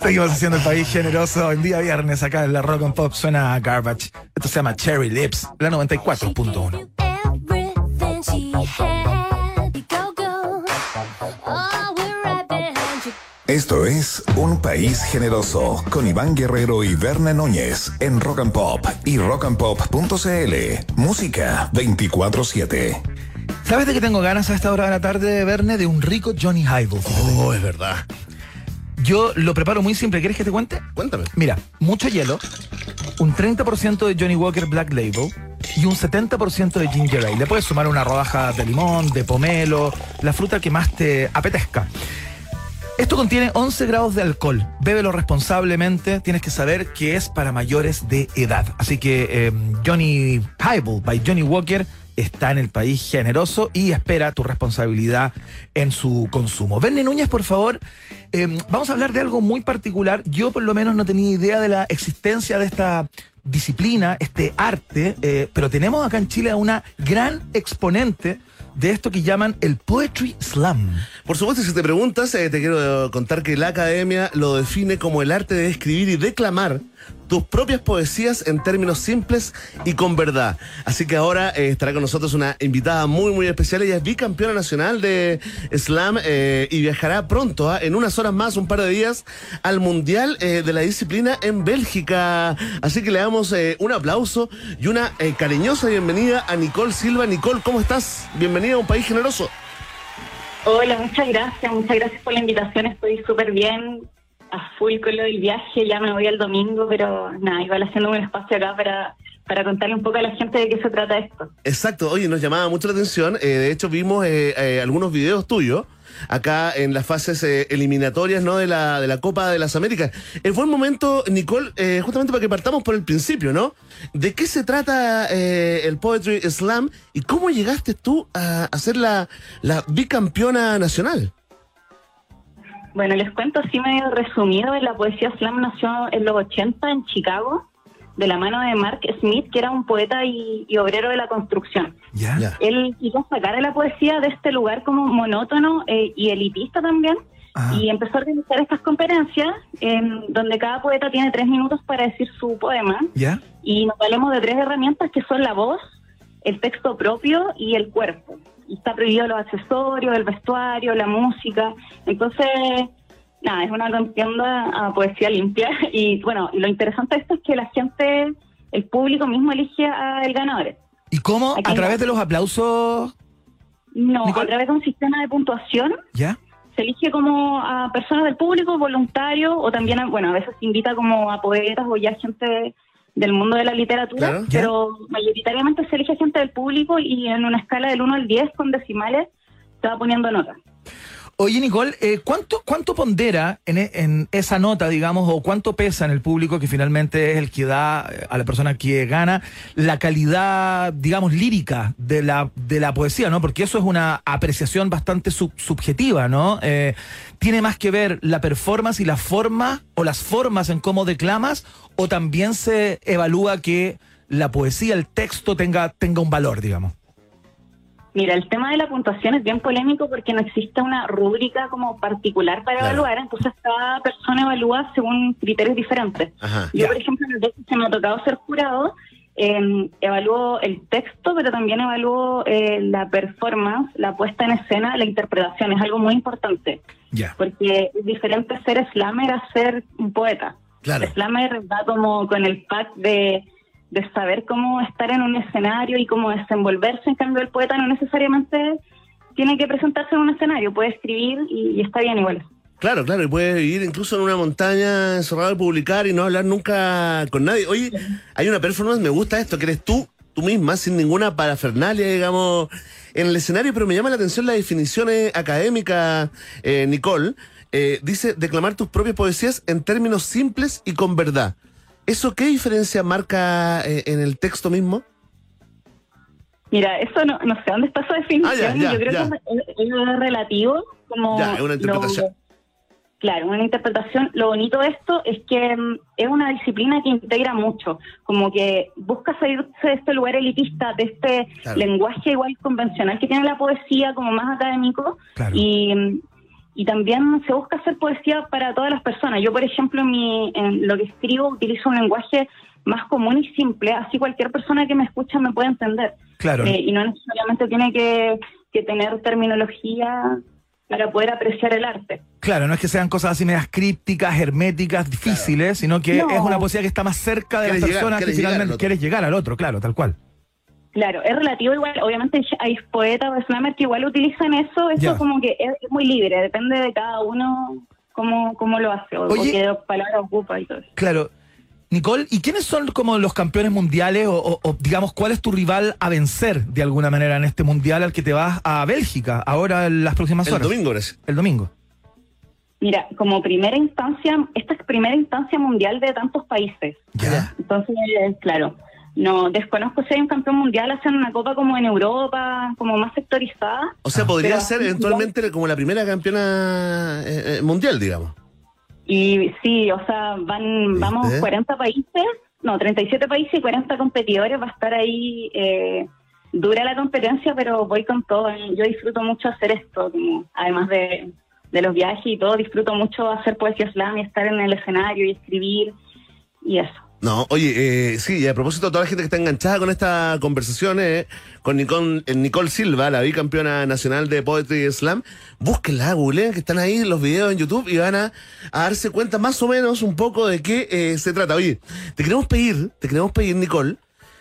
Seguimos haciendo el país generoso en día viernes acá en la Rock and Pop suena Garbage. Esto se llama Cherry Lips, la 94.1. Everything she had. Go, go. Oh, we're right behind you. Esto es Un País Generoso con Iván Guerrero y Verne Núñez en Rock and Pop y rockandpop.cl. Música 24-7. ¿Sabes de qué tengo ganas a esta hora de la tarde, Verne? De un rico Johnny Highball. Oh, es verdad. Yo lo preparo muy simple. ¿Quieres que te cuente? Cuéntame. Mira, mucho hielo, un 30% de Johnny Walker Black Label y un 70% de Ginger Ale. Le puedes sumar una rodaja de limón, de pomelo, la fruta que más te apetezca. Esto contiene 11 grados de alcohol. Bébelo responsablemente. Tienes que saber que es para mayores de edad. Así que eh, Johnny Highball by Johnny Walker está en el país generoso y espera tu responsabilidad en su consumo. Verne Núñez, por favor, eh, vamos a hablar de algo muy particular. Yo por lo menos no tenía idea de la existencia de esta disciplina, este arte, eh, pero tenemos acá en Chile a una gran exponente de esto que llaman el Poetry Slam. Por supuesto, si te preguntas, eh, te quiero contar que la academia lo define como el arte de escribir y declamar tus propias poesías en términos simples y con verdad. Así que ahora eh, estará con nosotros una invitada muy, muy especial. Ella es bicampeona nacional de slam eh, y viajará pronto, ¿ah? en unas horas más, un par de días, al Mundial eh, de la disciplina en Bélgica. Así que le damos un aplauso y una cariñosa bienvenida a Nicole Silva. Nicole, ¿cómo estás? Bienvenida a un país generoso. Hola, muchas gracias, muchas gracias por la invitación, estoy súper bien, a full con lo del viaje, ya me voy el domingo, pero nada, igual haciendo un espacio acá para, para contarle un poco a la gente de qué se trata esto. Exacto, oye, nos llamaba mucho la atención. eh, de hecho, vimos eh, eh, algunos videos tuyos acá en las fases eliminatorias ¿no? de, la, de la Copa de las Américas. Es buen momento, Nicole, justamente para que partamos por el principio, ¿no? ¿De qué se trata el Poetry Slam y cómo llegaste tú a, a ser la, la bicampeona nacional? Bueno, les cuento así medio resumido, la poesía slam nació en los 80 en Chicago, de la mano de Mark Smith, que era un poeta y, y obrero de la construcción. ¿Ya? Ya. Él quiso sacar a la poesía de este lugar como monótono eh, y elitista también, Ah. y empezó a organizar estas conferencias en donde cada poeta tiene tres minutos para decir su poema. ¿Ya? y nos valemos de tres herramientas que son la voz, el texto propio y el cuerpo. Está prohibido los accesorios, el vestuario, la música. Entonces, nada, es una contienda a poesía limpia. Y bueno, y lo interesante de esto es que la gente, el público mismo elige al ganador. ¿Y cómo? Aquí ¿A través de los aplausos? No, Nicole. a través de un sistema de puntuación ¿Ya? se elige como a personas del público, voluntarios, o también, a- bueno, a veces se invita como a poetas o ya gente del mundo de la literatura, Claro. Pero mayoritariamente se elige gente del público y en una escala del 1 al 10 con decimales se va poniendo nota. Oye, Nicole, eh, ¿cuánto, ¿cuánto pondera en, e- en esa nota, digamos, o cuánto pesa en el público que finalmente es el que da eh, a la persona que gana la calidad, digamos, lírica de la, de la poesía, ¿no? Porque eso es una apreciación bastante sub- subjetiva, ¿no? Eh, ¿Tiene más que ver la performance y la forma, o las formas en cómo declamas, o también se evalúa que la poesía, el texto tenga, tenga un valor, digamos? Mira, el tema de la puntuación es bien polémico porque no existe una rúbrica como particular para Claro. evaluar, entonces cada persona evalúa según criterios diferentes. Ajá. Yo, Ya. por ejemplo, las veces que me ha tocado ser jurado, eh, evalúo el texto, pero también evalúo eh, la performance, la puesta en escena, la interpretación. Es algo muy importante, Ya. porque es diferente ser slammer a ser un poeta. Claro. Slammer va como con el pack de, de saber cómo estar en un escenario y cómo desenvolverse. En cambio, el poeta no necesariamente tiene que presentarse en un escenario, puede escribir y, y está bien igual. Claro, claro, y puedes vivir incluso en una montaña encerrado y publicar y no hablar nunca con nadie. Oye, hay una performance, me gusta esto, que eres tú, tú misma, sin ninguna parafernalia, digamos, en el escenario, pero me llama la atención la definición eh, académica, eh, Nicole. Eh, dice, declamar tus propias poesías en términos simples y con verdad. ¿Eso qué diferencia marca eh, en el texto mismo? Mira, eso no, no sé dónde está esa definición. Ah, ya, ya, Yo creo ya. que es, es relativo. Como Ya, es una interpretación. lo- claro, una interpretación. Lo bonito de esto es que mm, es una disciplina que integra mucho. Como que busca salirse de este lugar elitista, de este Claro. lenguaje igual convencional que tiene la poesía, como más académico. Claro. Y, mm, y también se busca hacer poesía para todas las personas. Yo, por ejemplo, en, mi, en lo que escribo utilizo un lenguaje más común y simple, así cualquier persona que me escucha me puede entender. Claro. Eh, y no necesariamente tiene que, que tener terminología para poder apreciar el arte. Claro, no es que sean cosas así medias crípticas, herméticas, difíciles, sino que No. es una poesía que está más cerca de las llegar, personas que llegar finalmente quieres llegar al otro, claro, tal cual. Claro, es relativo igual, obviamente hay poetas o slammers que igual utilizan eso, eso Ya. como que es, muy libre, depende de cada uno cómo, cómo lo hace o, Oye. qué palabra ocupa y todo eso. Claro. Nicole, ¿y quiénes son como los campeones mundiales o, o- o, digamos cuál es tu rival a vencer de alguna manera en este mundial al que te vas a Bélgica ahora en las próximas El horas? domingo, gracias. El domingo. Mira, como primera instancia, esta es primera instancia mundial de tantos países. Ya. Entonces, claro, No, desconozco si hay un campeón mundial, hacen una copa como en Europa, como más sectorizada. O sea, podría ser eventualmente como la primera campeona eh, eh, mundial, digamos. Y sí, o sea, van, vamos ¿Viste? 40 países, no, 37 países y 40 competidores, va a estar ahí eh, dura la competencia, pero voy con todo. Yo disfruto mucho hacer esto, como, además de, de los viajes y todo, disfruto mucho hacer poesía slam y estar en el escenario y escribir y eso. No, oye, eh, sí, y a propósito, toda la gente que está enganchada con esta conversación, eh, con Nicole, eh, Nicole Silva, la bicampeona nacional de Poetry Slam, búsquenla, googleen, que están ahí los videos en YouTube y van a, a darse cuenta más o menos un poco de qué eh, se trata. Oye, te queremos pedir, te queremos pedir, Nicole,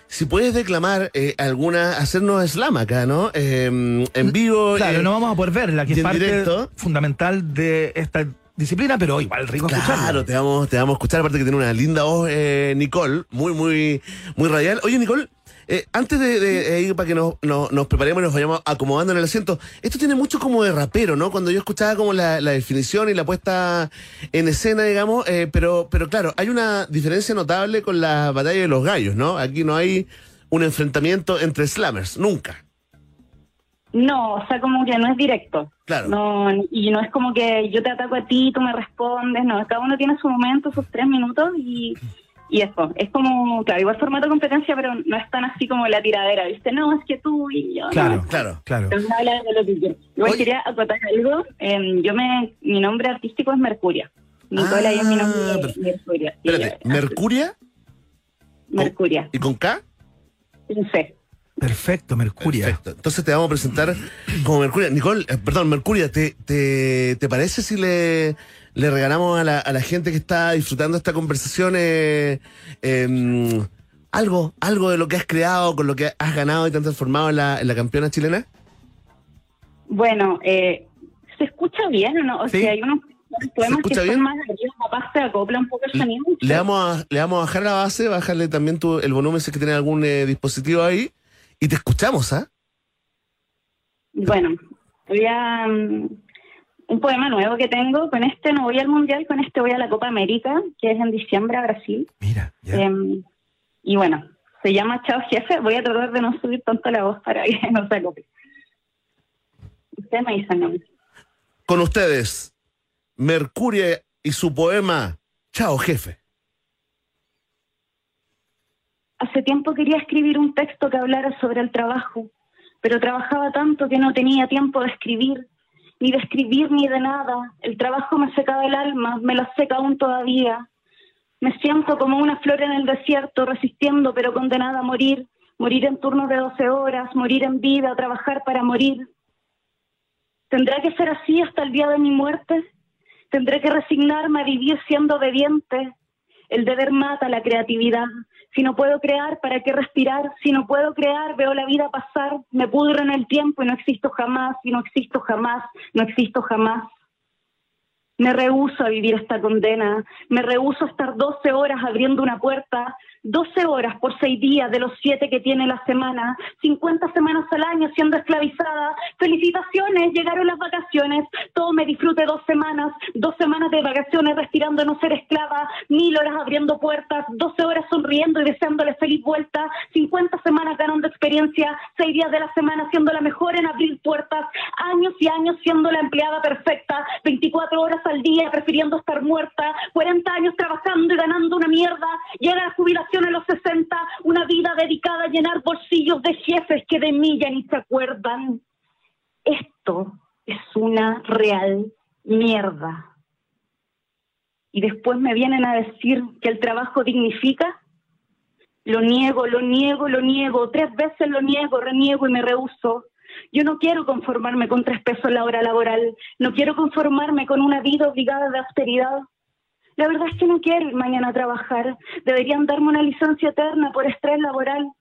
si puedes declamar eh, alguna, hacernos slam acá, ¿no? Eh, en vivo. Claro, eh, no vamos a poder verla, que es parte directo. fundamental de esta disciplina, pero igual rico Claro, te vamos, te vamos a escuchar, aparte que tiene una linda voz, eh, Nicole, muy, muy, muy radial. Oye, Nicole, eh, antes de, de, eh, ir para que nos, nos, nos preparemos y nos vayamos acomodando en el asiento, esto tiene mucho como de rapero, ¿no? Cuando yo escuchaba como la, la definición y la puesta en escena, digamos, eh, pero, pero claro, hay una diferencia notable con la batalla de los gallos, ¿no? Aquí no hay un enfrentamiento entre slammers, nunca. No, o sea, como que no es directo. Claro. No, y no es como que yo te ataco a ti, tú me respondes, no, cada uno tiene su momento, sus tres minutos y, y eso. Es como, claro, igual formato de competencia, pero no es tan así como la tiradera, ¿viste? No, es que tú y yo. Claro, no. Claro. claro. Entonces, habla de lo que quiero. Igual Oye. quería acotar algo. em, yo me, mi nombre artístico es Mercuria. Nicola y es mi nombre Ah. Mercuria. Espérate, eh, ¿Mercuria? Mercuria. ¿Y con K? Un C. Perfecto, Mercuria. Perfecto. Entonces te vamos a presentar como Mercuria. Nicole, eh, perdón, Mercuria, ¿te, te, te parece si le, le regalamos a la, a la gente que está disfrutando esta conversación eh, em, algo, algo de lo que has creado, con lo que has ganado y te has transformado en la, en la campeona chilena? Bueno, eh, ¿se escucha bien o no? O Sí. sea, hay unos poemas que escucha son bien? más arriba, capaz se acopla un poco el sonido. Le vamos a, le vamos a bajar la base, bajarle también tu, el volumen si es que tiene algún eh, dispositivo ahí. Y te escuchamos, ¿ah? Bueno, voy a... mm, un poema nuevo que tengo. Con este no voy al Mundial, con este voy a la Copa América, que es en diciembre a Brasil. Mira, ya. Em, y bueno, se llama Chao Jefe. Voy a tratar de no subir tanto la voz para que no se acopie. Ustedes me dicen no. Con ustedes, Mercuria y su poema Chao, jefe. Hace tiempo quería escribir un texto que hablara sobre el trabajo, pero trabajaba tanto que no tenía tiempo de escribir, ni de escribir ni de nada. El trabajo me secaba el alma, me la seca aún todavía. Me siento como una flor en el desierto, resistiendo pero condenada a morir, morir en turnos de 12 horas, morir en vida, trabajar para morir. ¿Tendrá que ser así hasta el día de mi muerte? ¿Tendré que resignarme a vivir siendo obediente? El deber mata la creatividad. Si no puedo crear, ¿para qué respirar? Si no puedo crear, veo la vida pasar, me pudro en el tiempo y no existo jamás, y no existo jamás, no existo jamás. Me rehúso a vivir esta condena, me rehúso a estar 12 horas abriendo una puerta, 12 horas por 6 días de los 7 que tiene la semana, 50 semanas al año siendo esclavizada. Felicitaciones, llegaron las vacaciones, todo me disfrute dos semanas, dos semanas de vacaciones respirando no ser esclava, mil horas abriendo puertas, 12 horas sonriendo y deseándole feliz vuelta, 50 semanas ganando experiencia, 6 días de la semana siendo la mejor en abrir puertas, años y años siendo la empleada perfecta, 24 horas al día prefiriendo estar muerta, 40 años trabajando y ganando una mierda, llega la jubilación a los 60, una vida dedicada a llenar bolsillos de jefes que de mí ya ni se acuerdan. Esto es una real mierda. Y después me vienen a decir que el trabajo dignifica. Lo niego, lo niego, lo niego. Tres veces lo niego, reniego y me rehuso. Yo no quiero conformarme con tres pesos la hora laboral. No quiero conformarme con una vida obligada de austeridad. La verdad es que no quiero ir mañana a trabajar. Deberían darme una licencia eterna por estrés laboral.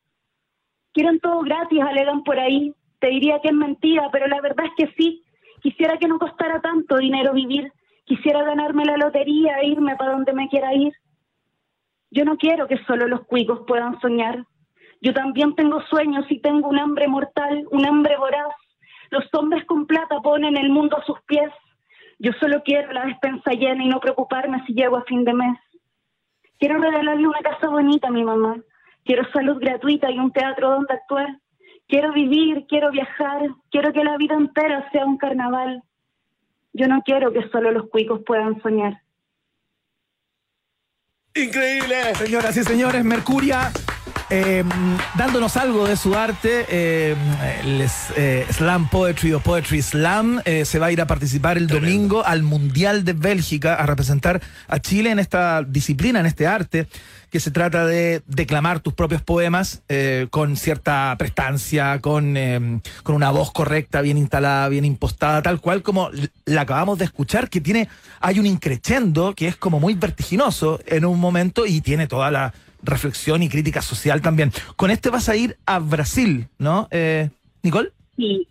Quieren todo gratis, alegan por ahí. Te diría que es mentira, pero la verdad es que sí. Quisiera que no costara tanto dinero vivir. Quisiera ganarme la lotería e irme para donde me quiera ir. Yo no quiero que solo los cuicos puedan soñar. Yo también tengo sueños y tengo un hambre mortal, un hambre voraz. Los hombres con plata ponen el mundo a sus pies. Yo solo quiero la despensa llena y no preocuparme si llego a fin de mes. Quiero regalarle una casa bonita a mi mamá. quiero salud gratuita y un teatro donde actuar. Quiero vivir, quiero viajar, quiero que la vida entera sea un carnaval. Yo no quiero que solo los cuicos puedan soñar. ¡Increíble! Señoras y señores, Mercuria eh, dándonos algo de su arte, eh, el eh, Slam Poetry o Poetry Slam eh, se va a ir a participar el domingo al Mundial de Bélgica a representar a Chile en esta disciplina, en este arte, que se trata de declamar tus propios poemas eh, con cierta prestancia, con, eh, con una voz correcta, bien instalada, bien impostada, tal cual como la acabamos de escuchar, que tiene, hay un increchendo que es como muy vertiginoso en un momento y tiene toda la reflexión y crítica social también. Con este vas a ir a Brasil, ¿no? Eh, Nicole. Sí,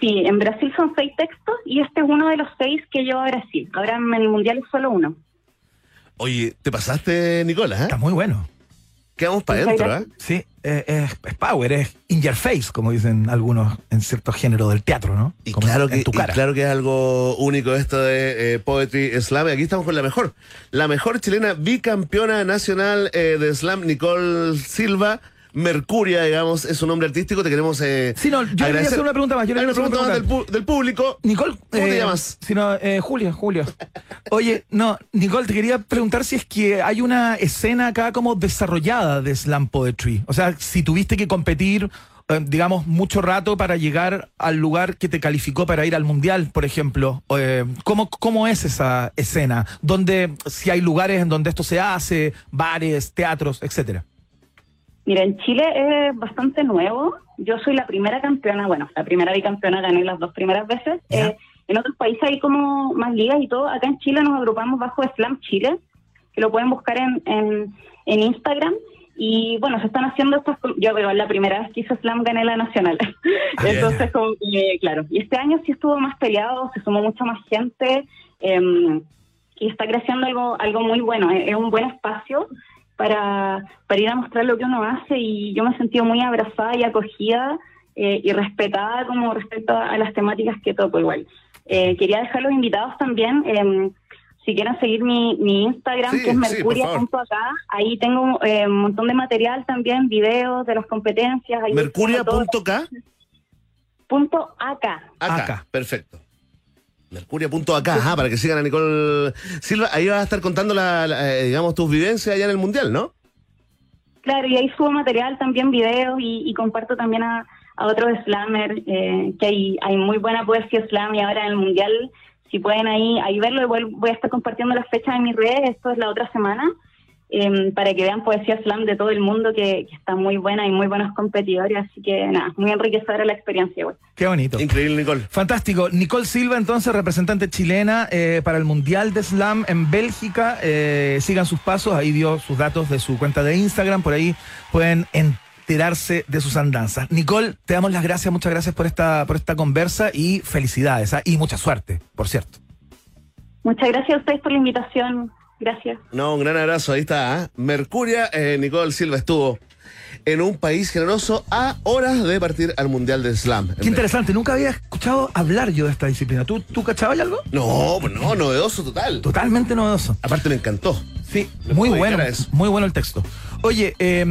sí, en Brasil son seis textos y este es uno de los seis que llevo a Brasil. Ahora en el Mundial es solo uno. Oye, te pasaste, Nicolás, ¿eh? Está muy bueno. Quedamos para adentro, ¿eh? Sí, eh, es, es power, es in your face, como dicen algunos en cierto género del teatro, ¿no? Y Como claro, en que, tu y cara. claro que es algo único esto de eh, Poetry Slam. Y aquí estamos con la mejor. La mejor chilena bicampeona nacional eh, de Slam, Nicole Silva. Mercuria, digamos, es su nombre artístico. Te queremos eh, Sí, no, yo quería hacer una pregunta más, yo Hay una pregunta más del, pu- del público. Nicole, ¿Cómo te eh, llamas? Si no, eh, Julio, Julio. Oye, no, Nicole, te quería preguntar si es que hay una escena acá como desarrollada de slam poetry. O sea, si tuviste que competir, eh, digamos, mucho rato para llegar al lugar que te calificó para ir al mundial, por ejemplo. Eh, ¿cómo, ¿Cómo es esa escena? Donde, si hay lugares en donde esto se hace, bares, teatros, etcétera. Mira, en Chile es bastante nuevo. Yo soy la primera campeona, bueno, la primera bicampeona, gané las dos primeras veces. Eh, en otros países hay como más ligas y todo. Acá en Chile nos agrupamos bajo Slam Chile, que lo pueden buscar en, en, en Instagram. Y bueno, se están haciendo estas. Yo veo la primera vez que hice Slam gané la nacional. Ah, Entonces, como, eh, claro. Y este año sí estuvo más peleado, se sumó mucha más gente. em, y está creciendo algo, algo muy bueno. Es, es un buen espacio para, para ir a mostrar lo que uno hace y yo me he sentido muy abrazada y acogida eh, y respetada como respecto a las temáticas que toco igual. Eh, quería dejar los invitados también, em, si quieren seguir mi, mi Instagram, Sí, que es sí, mercuria.acá, ahí tengo eh, un montón de material también, videos de las competencias. Mercuria.k. Punto. Acá. Acá. Perfecto. Mercuria.acá, ajá, para que sigan a Nicole Silva. Ahí vas a estar contando, la, la, eh, digamos, tus vivencias allá en el Mundial, ¿no? Claro, y ahí subo material, también videos y, y comparto también a, a otros slammer, eh, que hay, hay muy buena poesía slam y ahora en el Mundial, si pueden ahí, ahí verlo, voy a estar compartiendo las fechas en mis redes, esto es la otra semana, eh, para que vean poesía slam de todo el mundo, que, que está muy buena y muy buenos competidores, así que nada, muy enriquecedora la experiencia. igual. Qué bonito. Increíble, Nicole. Fantástico. Nicole Silva, entonces, representante chilena eh, para el Mundial de Slam en Bélgica. Eh, sigan sus pasos, ahí dio sus datos de su cuenta de Instagram, por ahí pueden enterarse de sus andanzas. Nicole, te damos las gracias, muchas gracias por esta, por esta conversa y felicidades, ¿ah? y mucha suerte, por cierto. Muchas gracias a ustedes por la invitación, gracias. No, un gran abrazo, ahí está. ¿eh? Mercuria, eh, Nicole Silva estuvo en un país generoso a horas de partir al Mundial de Slam. Qué interesante, nunca había escuchado hablar yo de esta disciplina. ¿Tú, tú cachabas algo? No, pues no, novedoso total. Totalmente novedoso. Aparte me encantó. Sí, Me muy bueno, muy bueno el texto. Oye, eh,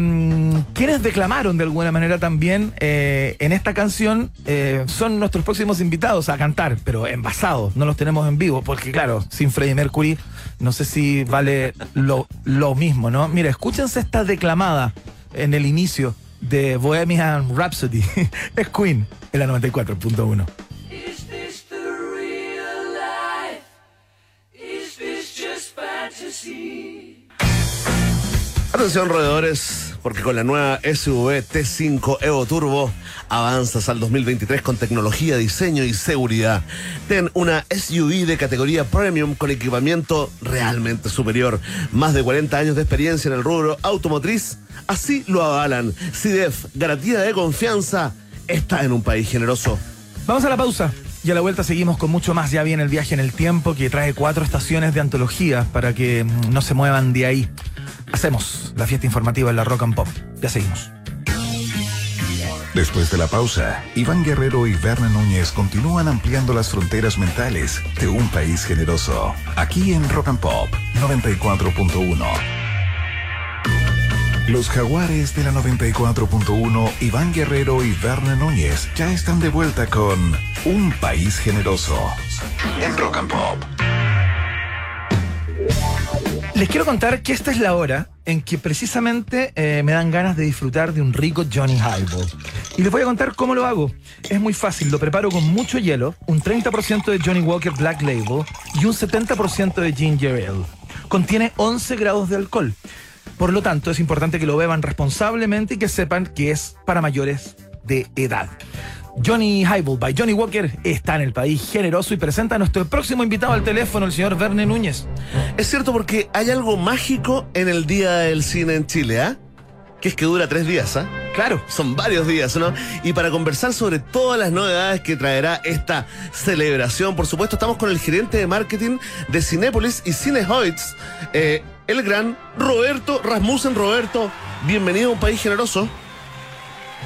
quienes declamaron de alguna manera también eh, en esta canción eh, son nuestros próximos invitados a cantar, pero envasados, no los tenemos en vivo, porque claro, sin Freddie Mercury no sé si vale lo, mismo, ¿no? Mira, escúchense esta declamada en el inicio de Bohemian Rhapsody. es Queen en la 94.1. Is Atención, roedores, porque con la nueva SUV T5 Evo Turbo avanzas al 2023 con tecnología, diseño y seguridad. Ten una SUV de categoría premium con equipamiento realmente superior. Más de 40 años de experiencia en el rubro automotriz. Así lo avalan. CIDEF, garantía de confianza, está en un país generoso. Vamos a la pausa. Y a la vuelta seguimos con mucho más. Ya viene el viaje en el tiempo que trae cuatro estaciones de antología para que mm, no se muevan de ahí. Hacemos la fiesta informativa en la Rock and Pop. Ya seguimos. Después de la pausa, Iván Guerrero y Berna Núñez continúan ampliando las fronteras mentales de un país generoso. Aquí en Rock and Pop 94.1. Los jaguares de la 94.1, Iván Guerrero y Verne Núñez ya están de vuelta con Un País Generoso en Rock and Pop. Les quiero contar que esta es la hora en que precisamente eh, me dan ganas de disfrutar de un rico Johnny Highball. Y les voy a contar cómo lo hago. Es muy fácil, lo preparo con mucho hielo, un 30% de Johnny Walker Black Label y un 70% de Ginger Ale. Contiene 11 grados de alcohol. Por lo tanto, es importante que lo beban responsablemente y que sepan que es para mayores de edad. Johnny Highball by Johnny Walker está en el país generoso y presenta a nuestro próximo invitado al teléfono, el señor Verne Núñez. Es cierto porque hay algo mágico en el Día del Cine en Chile, ¿ah? Que es que dura tres días, ¿ah? Claro. Son varios días, ¿no? Y para conversar sobre todas las novedades que traerá esta celebración, por supuesto, estamos con el gerente de marketing de Cinépolis y Cinehoids, eh, el gran Roberto Rasmussen. Roberto, bienvenido a un país generoso.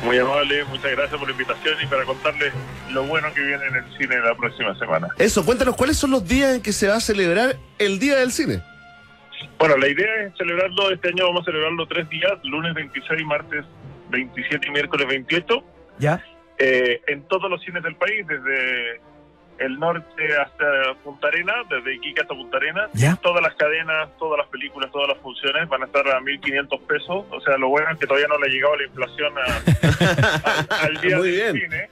Muy amable, muchas gracias por la invitación y para contarles lo bueno que viene en el cine la próxima semana. Eso, cuéntanos cuáles son los días en que se va a celebrar el Día del Cine. Bueno, la idea es celebrarlo, este año vamos a celebrarlo tres días, lunes 26, martes 27 y miércoles 28, ¿Ya? eh, en todos los cines del país, desde el norte hasta Punta Arena, desde Iquique hasta Punta Arena. ¿Ya? Todas las cadenas, todas las películas, todas las funciones van a estar a 1.500 pesos. O sea, lo bueno es que todavía no le ha llegado la inflación a- al, al día Muy del bien. cine,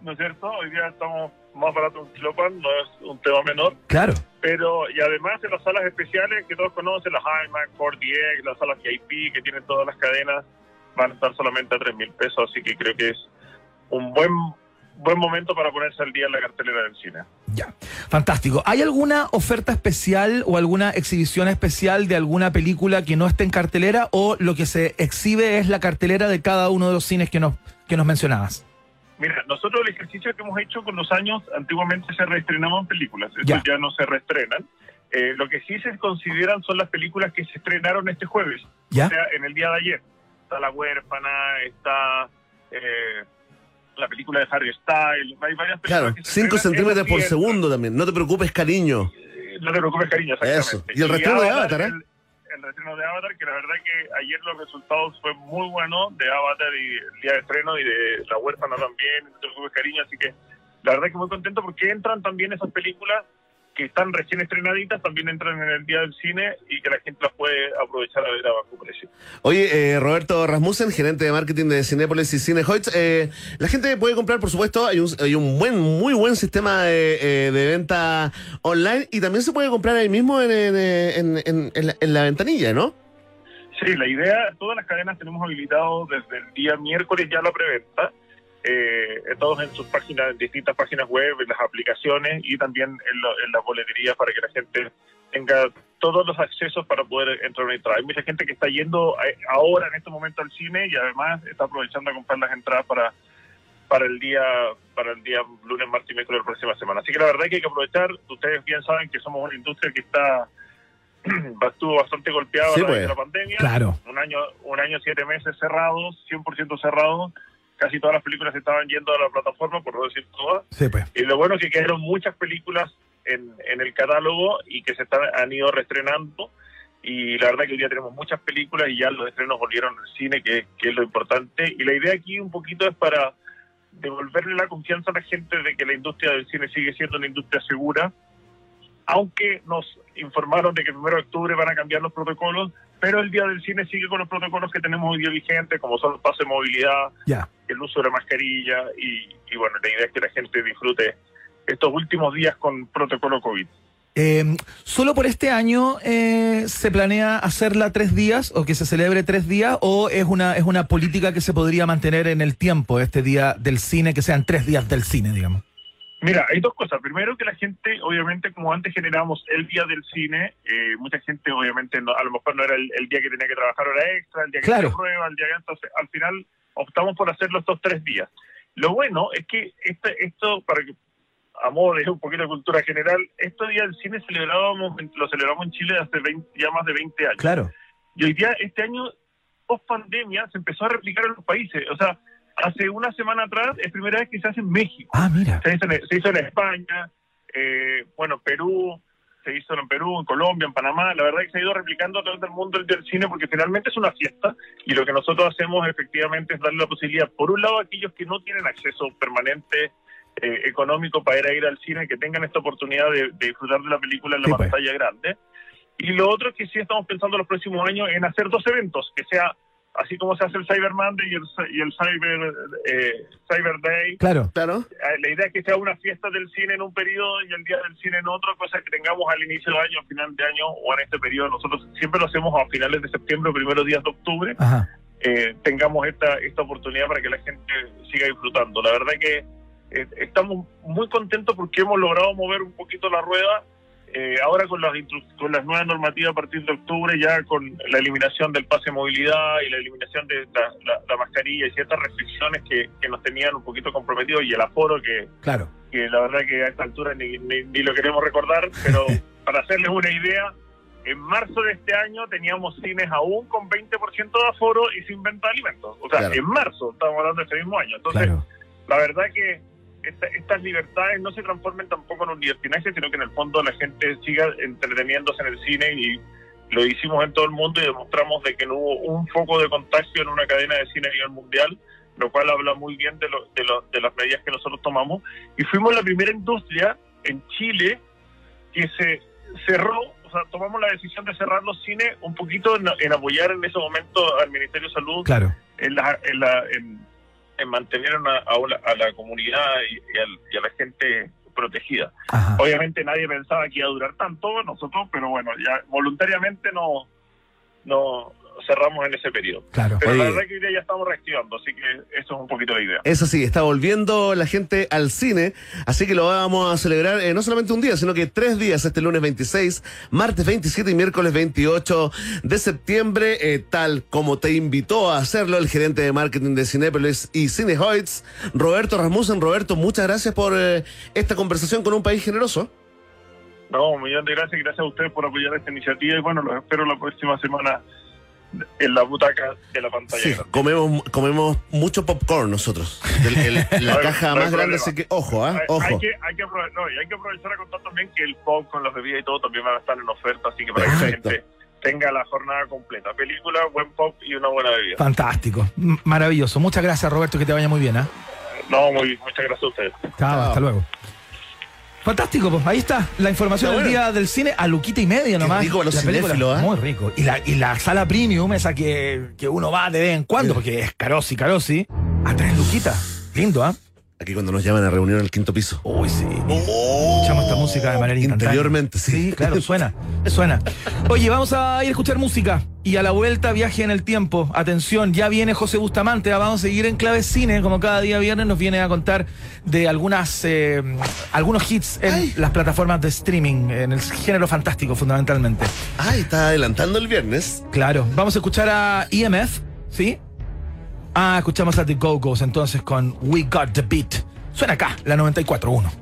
¿no es cierto? Hoy día estamos más barato un kilopan, no es un tema menor. Claro. Pero, y además de las salas especiales que todos conocen, las IMAX, 4DX, las salas VIP que tienen todas las cadenas, van a estar solamente a 3 mil pesos, así que creo que es un buen buen momento para ponerse al día en la cartelera del cine. Ya. Fantástico. ¿Hay alguna oferta especial o alguna exhibición especial de alguna película que no esté en cartelera o lo que se exhibe es la cartelera de cada uno de los cines que nos, que nos mencionabas? Mira, nosotros el ejercicio que hemos hecho con los años, antiguamente se reestrenaban películas, Ya. ya. no se reestrenan. Eh, lo que sí se consideran son las películas que se estrenaron este jueves, ¿Ya? o sea, en el día de ayer. Está La Huérfana, está eh, la película de Harry Styles, hay varias películas Claro, que se 5 estrenan centímetros por segundo también. No te preocupes, cariño. Eh, No te preocupes, cariño, exactamente. Eso. Y el reestreno de Avatar, ¿eh? El, el reestreno de Avatar, que la verdad que ayer los resultados fue muy bueno de Avatar y el día de estreno y de La Huérfana también, no te preocupes, cariño, así que la verdad que muy contento porque entran también esas películas que están recién estrenaditas, también entran en el día del cine y que la gente las puede aprovechar a ver a bajo precio. Oye, eh, Roberto Rasmussen, gerente de marketing de Cinépolis y Cinehoids. Eh, la gente puede comprar, por supuesto, hay un, hay un buen, muy buen sistema de, eh, de venta online y también se puede comprar ahí mismo en, en, en- en- en la, en la ventanilla, ¿no? Sí, la idea, todas las cadenas tenemos habilitado desde el día miércoles ya la preventa, eh, todos en sus páginas, en distintas páginas web, en las aplicaciones y también en, lo- en las boleterías para que la gente tenga todos los accesos para poder entrar a entrar. Hay mucha gente que está yendo eh, ahora en este momento al cine y además está aprovechando a comprar las entradas para para el día para el día lunes, martes y miércoles de la próxima semana. Así que la verdad que hay que aprovechar. Ustedes bien saben que somos una industria que está estuvo bastante golpeada Sí, pues. la pandemia Claro. un año, un año, siete meses cerrados, 100% cerrados. Casi todas las películas estaban yendo a la plataforma, por no decir todas. Sí, pues. Y lo bueno es que quedaron muchas películas en, en el catálogo y que se están, han ido reestrenando. Y la verdad que hoy día tenemos muchas películas y ya los estrenos volvieron al cine, que, que es lo importante. Y la idea aquí un poquito es para devolverle la confianza a la gente de que la industria del cine sigue siendo una industria segura, aunque nos informaron de que el 1 de octubre van a cambiar los protocolos, pero el día del cine sigue con los protocolos que tenemos hoy día vigentes, como son los pases de movilidad, el uso de la mascarilla y, y bueno, la idea es que la gente disfrute estos últimos días con protocolo COVID. Eh, ¿Solo por este año eh, se planea hacerla tres días o que se celebre tres días o es una, es una política que se podría mantener en el tiempo, este día del cine, que sean tres días del cine, digamos? Mira, hay dos cosas. Primero que la gente, obviamente, como antes generábamos el día del cine, eh, mucha gente, obviamente, no- a lo mejor no era el, el día que tenía que trabajar hora extra, el día que Claro. tenía prueba, el día que entonces, al final optamos por hacerlo estos tres días. Lo bueno es que este, esto, para que a modo de un poquito de cultura general, estos días del cine celebrábamos, lo celebramos en Chile hace 20 ya más de 20 años. Claro. Y hoy día, este año, post pandemia, se empezó a replicar en los países. O sea, hace una semana atrás es primera vez que se hace en México. Ah, mira. Se hizo en, se hizo en España, eh, bueno, Perú, se hizo en Perú, en Colombia, en Panamá. La verdad es que se ha ido replicando a través del mundo el del cine porque finalmente es una fiesta y lo que nosotros hacemos efectivamente es darle la posibilidad, por un lado, a aquellos que no tienen acceso permanente eh, económico para ir a ir al cine, que tengan esta oportunidad de, de disfrutar de la película en la Sí, pues. pantalla grande. Y lo otro es que sí estamos pensando los próximos años en hacer dos eventos, que sea así como se hace el Cyber Monday y el, y el Cyber, eh, Cyber Day. Claro. Claro. Eh, La idea es que sea una fiesta del cine en un periodo y el día del cine en otro, cosa que tengamos al inicio de año, final de año o en este periodo. Nosotros siempre lo hacemos a finales de septiembre o primeros días de octubre. Ajá. eh, tengamos esta, esta oportunidad para que la gente siga disfrutando. La verdad que eh, estamos muy contentos porque hemos logrado mover un poquito la rueda. Eh, ahora con las, con las nuevas normativas a partir de octubre, ya con la eliminación del pase de movilidad y la eliminación de la, la- la mascarilla y ciertas restricciones que, que nos tenían un poquito comprometidos y el aforo que, Claro. que la verdad que a esta altura ni, ni- ni lo queremos recordar, pero para hacerles una idea, en marzo de este año teníamos cines aún con 20% de aforo y sin venta de alimentos. O sea, Claro. en marzo, estamos hablando de ese mismo año. Entonces, Claro. la verdad que esta- estas libertades no se transformen tampoco en un libertinaje, sino que en el fondo la gente siga entreteniéndose en el cine y lo hicimos en todo el mundo y demostramos de que no hubo un foco de contagio en una cadena de cine a nivel mundial, lo cual habla muy bien de, lo- de, lo- de las medidas que nosotros tomamos. Y fuimos la primera industria en Chile que se cerró, o sea, tomamos la decisión de cerrar los cines un poquito en, en apoyar en ese momento al Ministerio de Salud Claro. en, la, en, la- en- en mantener una- a, una- a la comunidad y, y al- y a la gente protegida. Ajá. Obviamente nadie pensaba que iba a durar tanto nosotros, pero bueno, ya voluntariamente no, no cerramos en ese periodo. Claro. Pero la verdad que hoy día ya estamos reactivando, así que eso es un poquito la idea. Es así, está volviendo la gente al cine, así que lo vamos a celebrar eh, no solamente un día, sino que tres días, este lunes 26, martes 27 y miércoles 28 de septiembre, eh, tal como te invitó a hacerlo el gerente de marketing de Cinépolis y Cinehoids, Roberto Rasmussen. Roberto, muchas gracias por eh, esta conversación con un país generoso. No, un millón de gracias y gracias a ustedes por apoyar esta iniciativa y bueno, los espero la próxima semana en la butaca de la pantalla. Sí, comemos, comemos mucho popcorn nosotros. El- el- la caja no más grande, así que ojo, ¿ah? Hay, ojo. hay que, hay, que aprove- no, y hay que aprovechar a contar también que el pop con las bebidas y todo también van a estar en oferta, así que para Perfecto. que la gente tenga la jornada completa. Película, buen pop y una buena bebida. Fantástico. Maravilloso. Muchas gracias, Roberto, que te vaya muy bien, ¿ah? No, muy, muchas gracias a ustedes. Chao, hasta luego. Fantástico, pues ahí está la información del bueno. día del cine a Luquita y media nomás. rico los cinéfilos, ¿ah? Muy rico. Y la, y la sala premium, esa que, que uno va de vez en cuando, porque es carosi, carosi, a tres luquitas. Lindo, ¿ah? Aquí cuando nos llaman a reunión en el quinto piso. Uy, sí. Escuchamos esta música de manera instantánea. Interiormente, sí. Sí, claro, suena, suena. Oye, vamos a ir a escuchar música. Y a la vuelta, viaje en el tiempo. Atención, ya viene José Bustamante. ah, Vamos a seguir en clave cine, como cada día viernes nos viene a contar de algunas eh, algunos hits en Ay. las plataformas de streaming, en el género fantástico, fundamentalmente. Ay, está adelantando el viernes. Claro, vamos a escuchar a EMF, ¿sí? Ah, escuchamos a The Go-Go's entonces con We Got the Beat. Suena acá, la 94.1.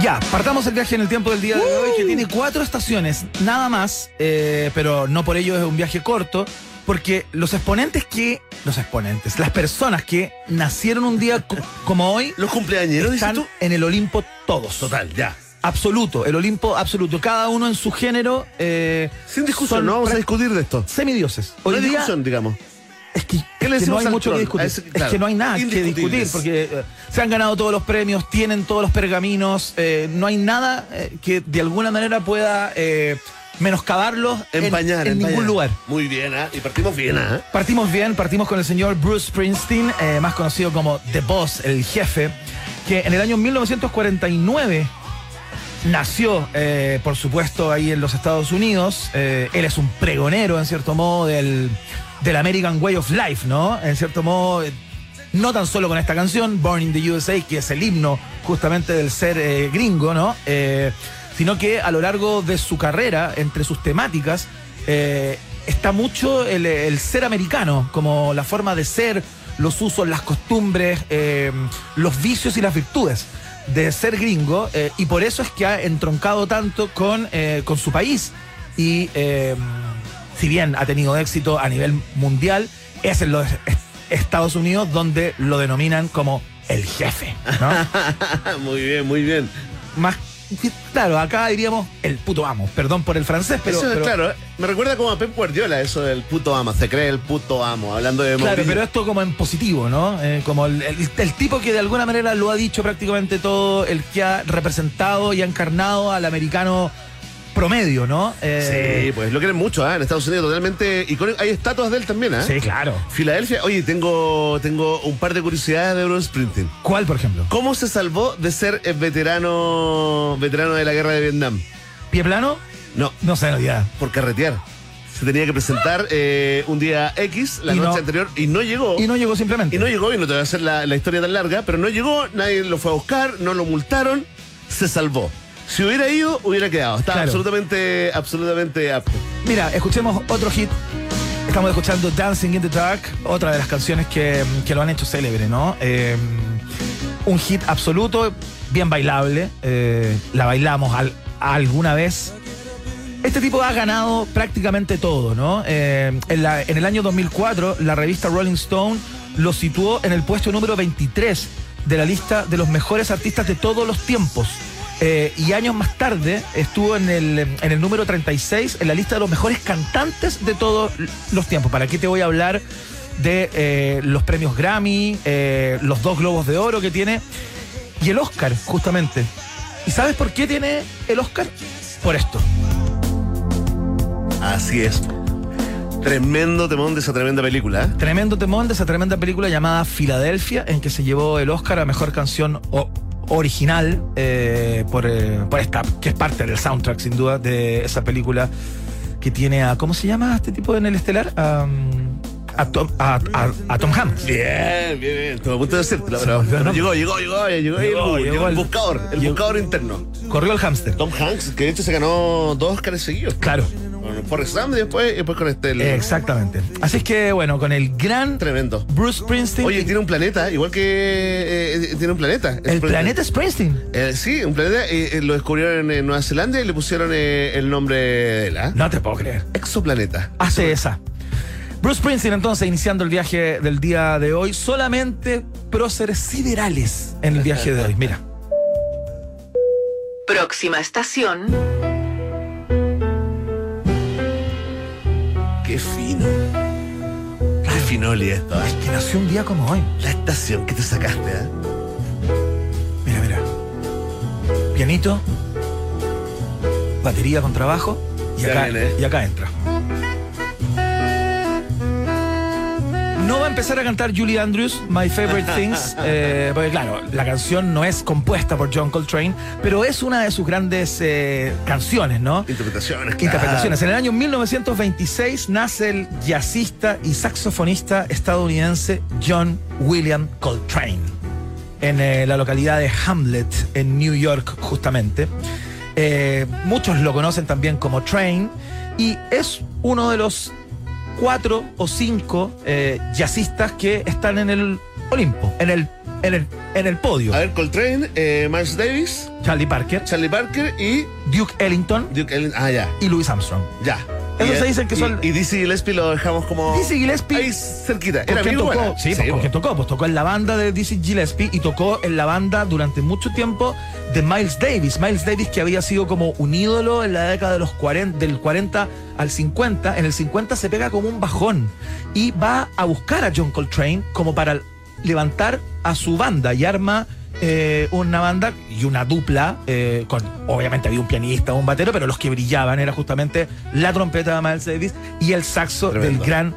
Ya, partamos el viaje en el tiempo del día de hoy, que tiene cuatro estaciones, nada más, eh, pero no por ello es un viaje corto, porque los exponentes que, los exponentes, las personas que nacieron un día co- como hoy, Los cumpleañeros, dices están tú. en el Olimpo todos. Total, ya. Absoluto, el Olimpo absoluto, cada uno en su género. eh, Sin discusión, no vamos a discutir de esto. Semidioses. No Hoy hay día discusión, digamos. Es que, ¿Qué le que no hay mucho que discutir. Es que no hay nada que discutir porque eh, se han ganado todos los premios, tienen todos los pergaminos, eh, no hay nada eh, que de alguna manera pueda eh, menoscabarlos en- Empañar, en, empañar. ningún lugar. Muy bien, ¿ah? Y partimos bien, ¿ah? Partimos bien, partimos con el señor Bruce Springsteen, eh, más conocido como The Boss, el jefe, que en el año 1949 nació, eh, por supuesto, ahí en los Estados Unidos. Eh, él es un pregonero, en cierto modo, del, del American Way of Life, ¿no? En cierto modo, eh, no tan solo con esta canción, Born in the USA, que es el himno justamente del ser eh, gringo, ¿no? Eh, sino que a lo largo de su carrera, entre sus temáticas, eh, está mucho el, el ser americano, como la forma de ser, los usos, las costumbres, eh, los vicios y las virtudes de ser gringo, y por eso es que ha entroncado tanto con, con su país. Y si bien ha tenido éxito a nivel mundial, es en los est- Estados Unidos donde lo denominan como el jefe, ¿no? muy bien, muy bien. Más, claro, acá diríamos el puto amo. Perdón por el francés, pero. eso es pero- claro, ¿eh? me recuerda como a Pep Guardiola, eso del puto amo, se cree el puto amo, hablando de Claro, Mourinho. pero esto como en positivo, ¿no? Eh, como el, el- el tipo que de alguna manera lo ha dicho prácticamente todo, el que ha representado y ha encarnado al americano promedio, ¿no? Eh, Sí, pues lo quieren mucho, ¿ah? En Estados Unidos totalmente icónico. Hay estatuas de él también, ¿ah? Sí, claro. Filadelfia, oye, tengo, tengo un par de curiosidades de Bruce Springsteen. ¿Cuál, por ejemplo? ¿Cómo se salvó de ser el veterano veterano de la guerra de Vietnam? ¿Pie plano? No, No sé, no, ya. por carretear. Se tenía que presentar eh, un día X, la Y noche no- anterior, y no llegó. Y no llegó simplemente. Y no llegó, y no te voy a hacer la, la historia tan larga, pero no llegó, nadie lo fue a buscar, no lo multaron, se salvó. Si hubiera ido, hubiera quedado. Claro. absolutamente, absolutamente apto. Mira, escuchemos otro hit. Estamos escuchando Dancing in the Dark, otra de las canciones que, que lo han hecho célebre, ¿no? Eh, un hit absoluto, bien bailable. eh, la bailamos al- alguna vez. Este tipo ha ganado prácticamente todo, ¿no? Eh, en, la- en el año 2004, la revista Rolling Stone lo situó en el puesto número 23 de la lista de los mejores artistas de todos los tiempos. Eh, y años más tarde estuvo en el, en el número 36 en la lista de los mejores cantantes de todos los tiempos. ¿Para qué te voy a hablar de eh, los premios Grammy, eh, los dos globos de oro que tiene y el Oscar, justamente? ¿Y sabes por qué tiene el Oscar? Por esto. Así es. Tremendo temón de esa tremenda película. ¿eh? Tremendo temón de esa tremenda película llamada Filadelfia, en que se llevó el Oscar a mejor canción o- original eh, por, eh, por esta, que es parte del soundtrack, sin duda, de esa película que tiene a. ¿Cómo se llama este tipo en el estelar? Um, a Tom, a, a- a Tom Hanks. Bien, bien, bien. Estuve a punto de decírtelo, pero, pero nombre. llegó, llegó, llegó, llegó, Llegó, el, llegó llegó el el- buscador, el llegó- buscador interno. Corrió el hámster. Tom Hanks, que de hecho se ganó dos Oscars seguidos. Claro. Con Forrest Gump y después, y después con este. el- Exactamente. Así es que, bueno, con el gran Tremendo. Bruce Springsteen. Oye, tiene un planeta, igual que. eh, tiene un planeta. el planeta Springsteen. Eh, sí, un planeta. eh, eh, lo descubrieron en Nueva Zelanda y le pusieron eh, el nombre de él. ¿ah? No te puedo creer. Exoplaneta. Hace esa. Bruce Springsteen entonces iniciando el viaje del día de hoy, solamente próceres siderales en el viaje de hoy. Mira. Próxima estación, Qué fino. Qué finoli esto. ¿ah? Es que nació un día como hoy. La estación que te sacaste, ¿ah? Mira, mira. Pianito, batería con trabajo y acá, viene. y acá entra. No va a empezar a cantar Julie Andrews, My Favorite Things, eh, porque claro, la canción no es compuesta por John Coltrane, pero es una de sus grandes eh, canciones, ¿no? Interpretaciones. claro. Interpretaciones. En el año 1926 nace el jazzista y saxofonista estadounidense John William Coltrane en eh, la localidad de Hamlet, en New York, justamente. Muchos lo conocen también como Train y es uno de los cuatro o cinco eh, jazzistas que están en el Olimpo, en el, en el, en el podio. A ver, Coltrane, eh, Miles Davis, Charlie Parker, Charlie Parker y Duke Ellington Duke Ellen. Ah, ya, y Louis Armstrong. ya. Esos Y, se que y- son- Y Dizzy Gillespie lo dejamos como. Dizzy Gillespie Ahí cerquita. ¿Con Era tocó? Sí, pues, ¿con po. quién tocó? Pues tocó en la banda de Dizzy Gillespie y tocó en la banda durante mucho tiempo de Miles Davis. Miles Davis que había sido como un ídolo en la década de los 40, del 40 al 50. En el 50 se pega como un bajón y va a buscar a John Coltrane como para levantar a su banda y arma eh, una banda y una dupla eh, con obviamente había un pianista un batero pero los que brillaban era justamente la trompeta de Miles Davis y el saxo Tremendo. del gran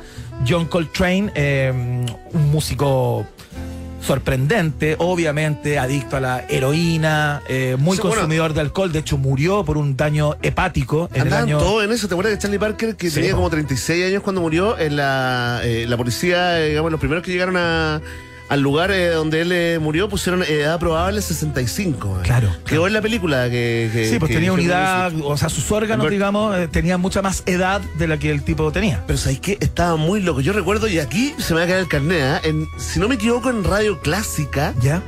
John Coltrane, eh, un músico sorprendente, obviamente adicto a la heroína, eh, muy Sí, bueno. consumidor de alcohol, de hecho murió por un daño hepático en el año... todos en eso. ¿Te acuerdas de Charlie Parker que Sí, tenía como 36 años cuando murió? En la, eh, la policía, digamos, los primeros que llegaron a- al lugar eh, donde él eh, murió pusieron edad probable 65. eh. Claro, Quedó en la película que. que- Sí, pues que- tenía que- unidad, o sea, sus órganos, Albert- digamos, eh, tenían mucha más edad de la que el tipo tenía. Pero ¿sabes qué? Estaba muy loco. Yo recuerdo, y aquí se me va a caer el carnet, ¿ah? en, si no me equivoco, en Radio Clásica, ¿Ya?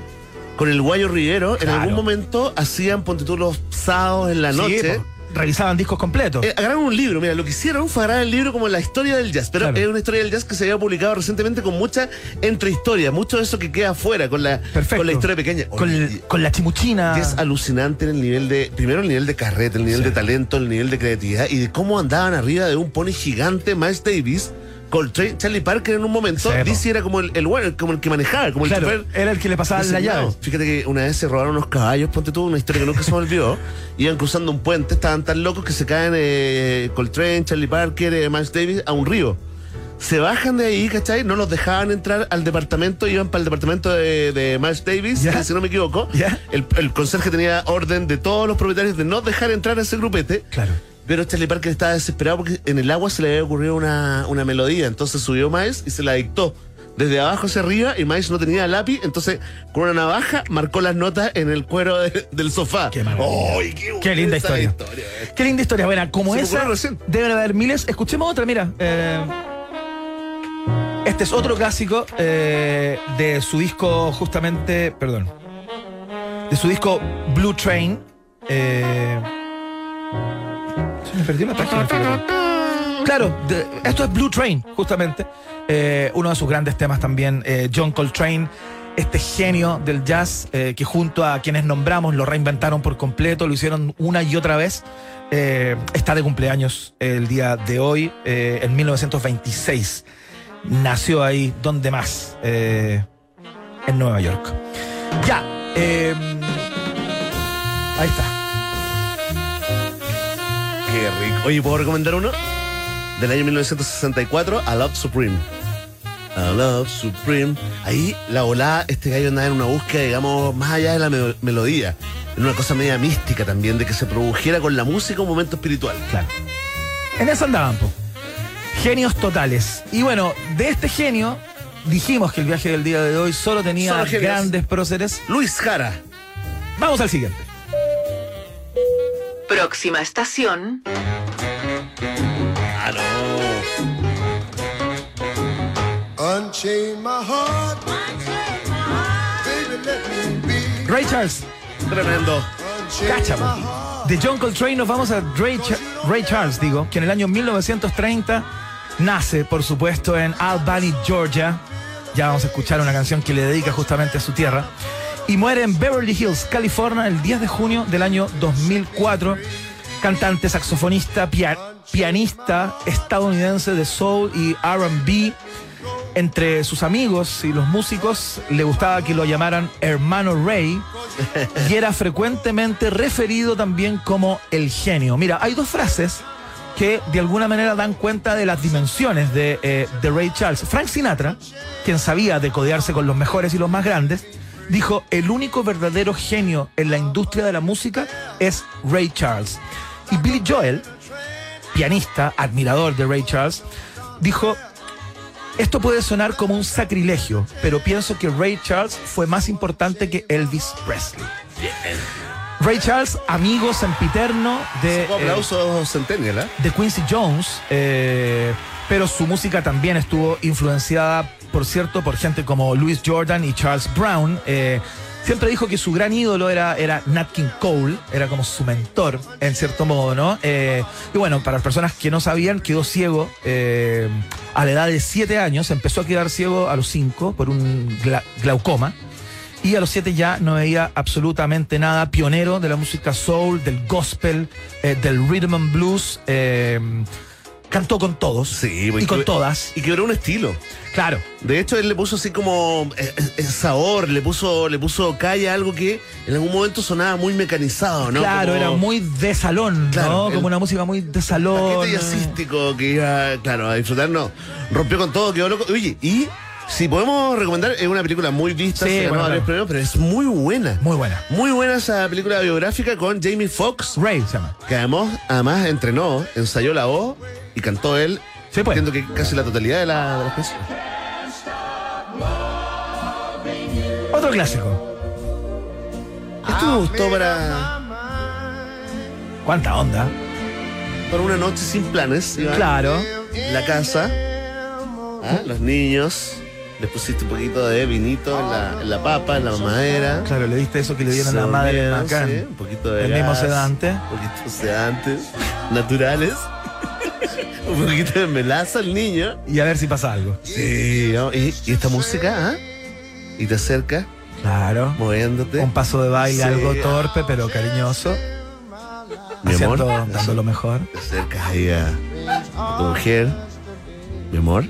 con el Guayo Rivero, en Claro. algún momento hacían, ponte tú, los sábados en la noche. pues, realizaban discos completos. Eh, agarraron un libro, mira, lo que hicieron fue agarrar el libro como la historia del jazz, pero Claro. es una historia del jazz que se había publicado recientemente con mucha entrehistoria, mucho de eso que queda afuera, con la, Perfecto. con la historia pequeña. con, Oye, el- con la chimuchina. es alucinante el nivel de, primero el nivel de carrete, el nivel Sí. de talento, el nivel de creatividad y de cómo andaban arriba de un pony gigante, Miles Davis, Coltrane, Charlie Parker en un momento. Dizzy era como el, el, bueno, como el que manejaba, como el chofer era el que le pasaba la llave. Fíjate que una vez se robaron unos caballos, ponte tú, una historia que nunca se me olvidó. Iban cruzando un puente, estaban tan locos que se caen eh, Coltrane, Charlie Parker, eh, Miles Davis a un río. Se bajan de ahí, ¿cachai? No los dejaban entrar al departamento, iban para el departamento de, de Miles Davis, Ya. si no me equivoco. Ya. El, el conserje tenía orden de todos los propietarios de no dejar entrar a ese grupete. Claro. Pero Charlie Parker estaba desesperado porque en el agua se le había ocurrido una, una melodía. Entonces subió Miles y se la dictó desde abajo hacia arriba y Miles no tenía lápiz. Entonces con una navaja marcó las notas en el cuero de- del sofá. Qué maravilla. ¡Ay, qué, Qué linda historia. eh. Qué linda historia. Bueno, como Se esa, deben haber miles. Escuchemos otra, mira. eh, este es otro clásico eh, de su disco, justamente, perdón, de su disco Blue Train. eh, la página. Claro, esto es Blue Train, justamente. Eh, uno de sus grandes temas también, eh, John Coltrane, este genio del jazz, eh, que junto a quienes nombramos lo reinventaron por completo, lo hicieron una y otra vez. Está de cumpleaños el día de hoy, en 1926. Nació ahí, donde más? En Nueva York. Ya. ahí está. Qué rico. Oye, ¿puedo recomendar uno? Del año 1964, A Love Supreme. A Love Supreme. Ahí la volada, este gallo andaba en una búsqueda, digamos, más allá de la me- melodía. En una cosa media mística también, de que se produjera con la música un momento espiritual. Claro. En eso andaban, po. Genios totales. Y bueno, de este genio, dijimos que el viaje del día de hoy solo tenía Solo grandes próceres. Luis Jara. Vamos al siguiente. Próxima estación, Ah, no. Ray Charles, Tremendo. Heart. De John Coltrane nos vamos a Ray, Ray Charles, digo, que en el año 1930 nace, por supuesto, en Albany, Georgia. Ya vamos a escuchar una canción que le dedica justamente a su tierra. Y muere en Beverly Hills, California, el 10 de junio del año 2004. Cantante, saxofonista, pia- pianista estadounidense de soul y RB. Entre sus amigos y los músicos le gustaba que lo llamaran hermano Ray y era frecuentemente referido también como el genio. Mira, hay dos frases que de alguna manera dan cuenta de las dimensiones de, eh, de Ray Charles. Frank Sinatra, quien sabía de codearse con los mejores y los más grandes, dijo, el único verdadero genio en la industria de la música es Ray Charles. Y Billy Joel, pianista, admirador de Ray Charles, dijo, esto puede sonar como un sacrilegio, pero pienso que Ray Charles fue más importante que Elvis Presley. Ray Charles, amigo sempiterno de, eh, Centennial, ¿eh? de Quincy Jones, eh, pero su música también estuvo influenciada, por cierto, por gente como Louis Jordan y Charles Brown. eh, siempre dijo que su gran ídolo era, era Nat King Cole, era como su mentor, en cierto modo, ¿no? Eh, y bueno, para las personas que no sabían, quedó ciego eh, a la edad de 7 años, empezó a quedar ciego a los 5 por un gla- glaucoma. Y a los siete ya no veía absolutamente nada. Pionero de la música soul, del gospel, del rhythm and blues. Cantó con todos Sí, y porque- con todas. Y quebró un estilo. Claro. De hecho, él le puso así como eh, eh, sabor, le puso, le puso calle a algo que en algún momento sonaba muy mecanizado, ¿no? claro, Como era muy de salón, Claro, ¿no? Como una música muy de salón. paquete jazzístico que iba, claro, a disfrutar, no. Rompió con todo, quedó loco. Oye, y Si podemos recomendar, es una película muy vista, Sí, se bueno, varios claro. pero es muy buena. Muy buena. Muy buena esa película biográfica con Jamie Foxx, Ray se llama. que además, además entrenó, ensayó la voz y cantó él. Sí, pues. Entiendo que casi la totalidad de, la, de las canciones. Otro clásico. Esto me gustó para, ¿Cuánta onda? para una noche sin planes. Iván. Claro. La casa, ¿ah? los niños. Le pusiste un poquito de vinito en la, en la papa, en la mamadera. Claro, le diste eso que le dieron a la madre Macán. sí, un poquito de El mismo gas, sedante. Un poquito de sedantes naturales. Un poquito de melaza al niño. Y a ver si pasa algo. Sí, ¿no? y, y esta música, ¿ah? Y te acerca, Claro. moviéndote. Un paso de baile Sí. algo torpe, pero cariñoso. Mi amor. Haciendo, dando lo mejor. Te acercas ahí a, a tu mujer. Mi amor.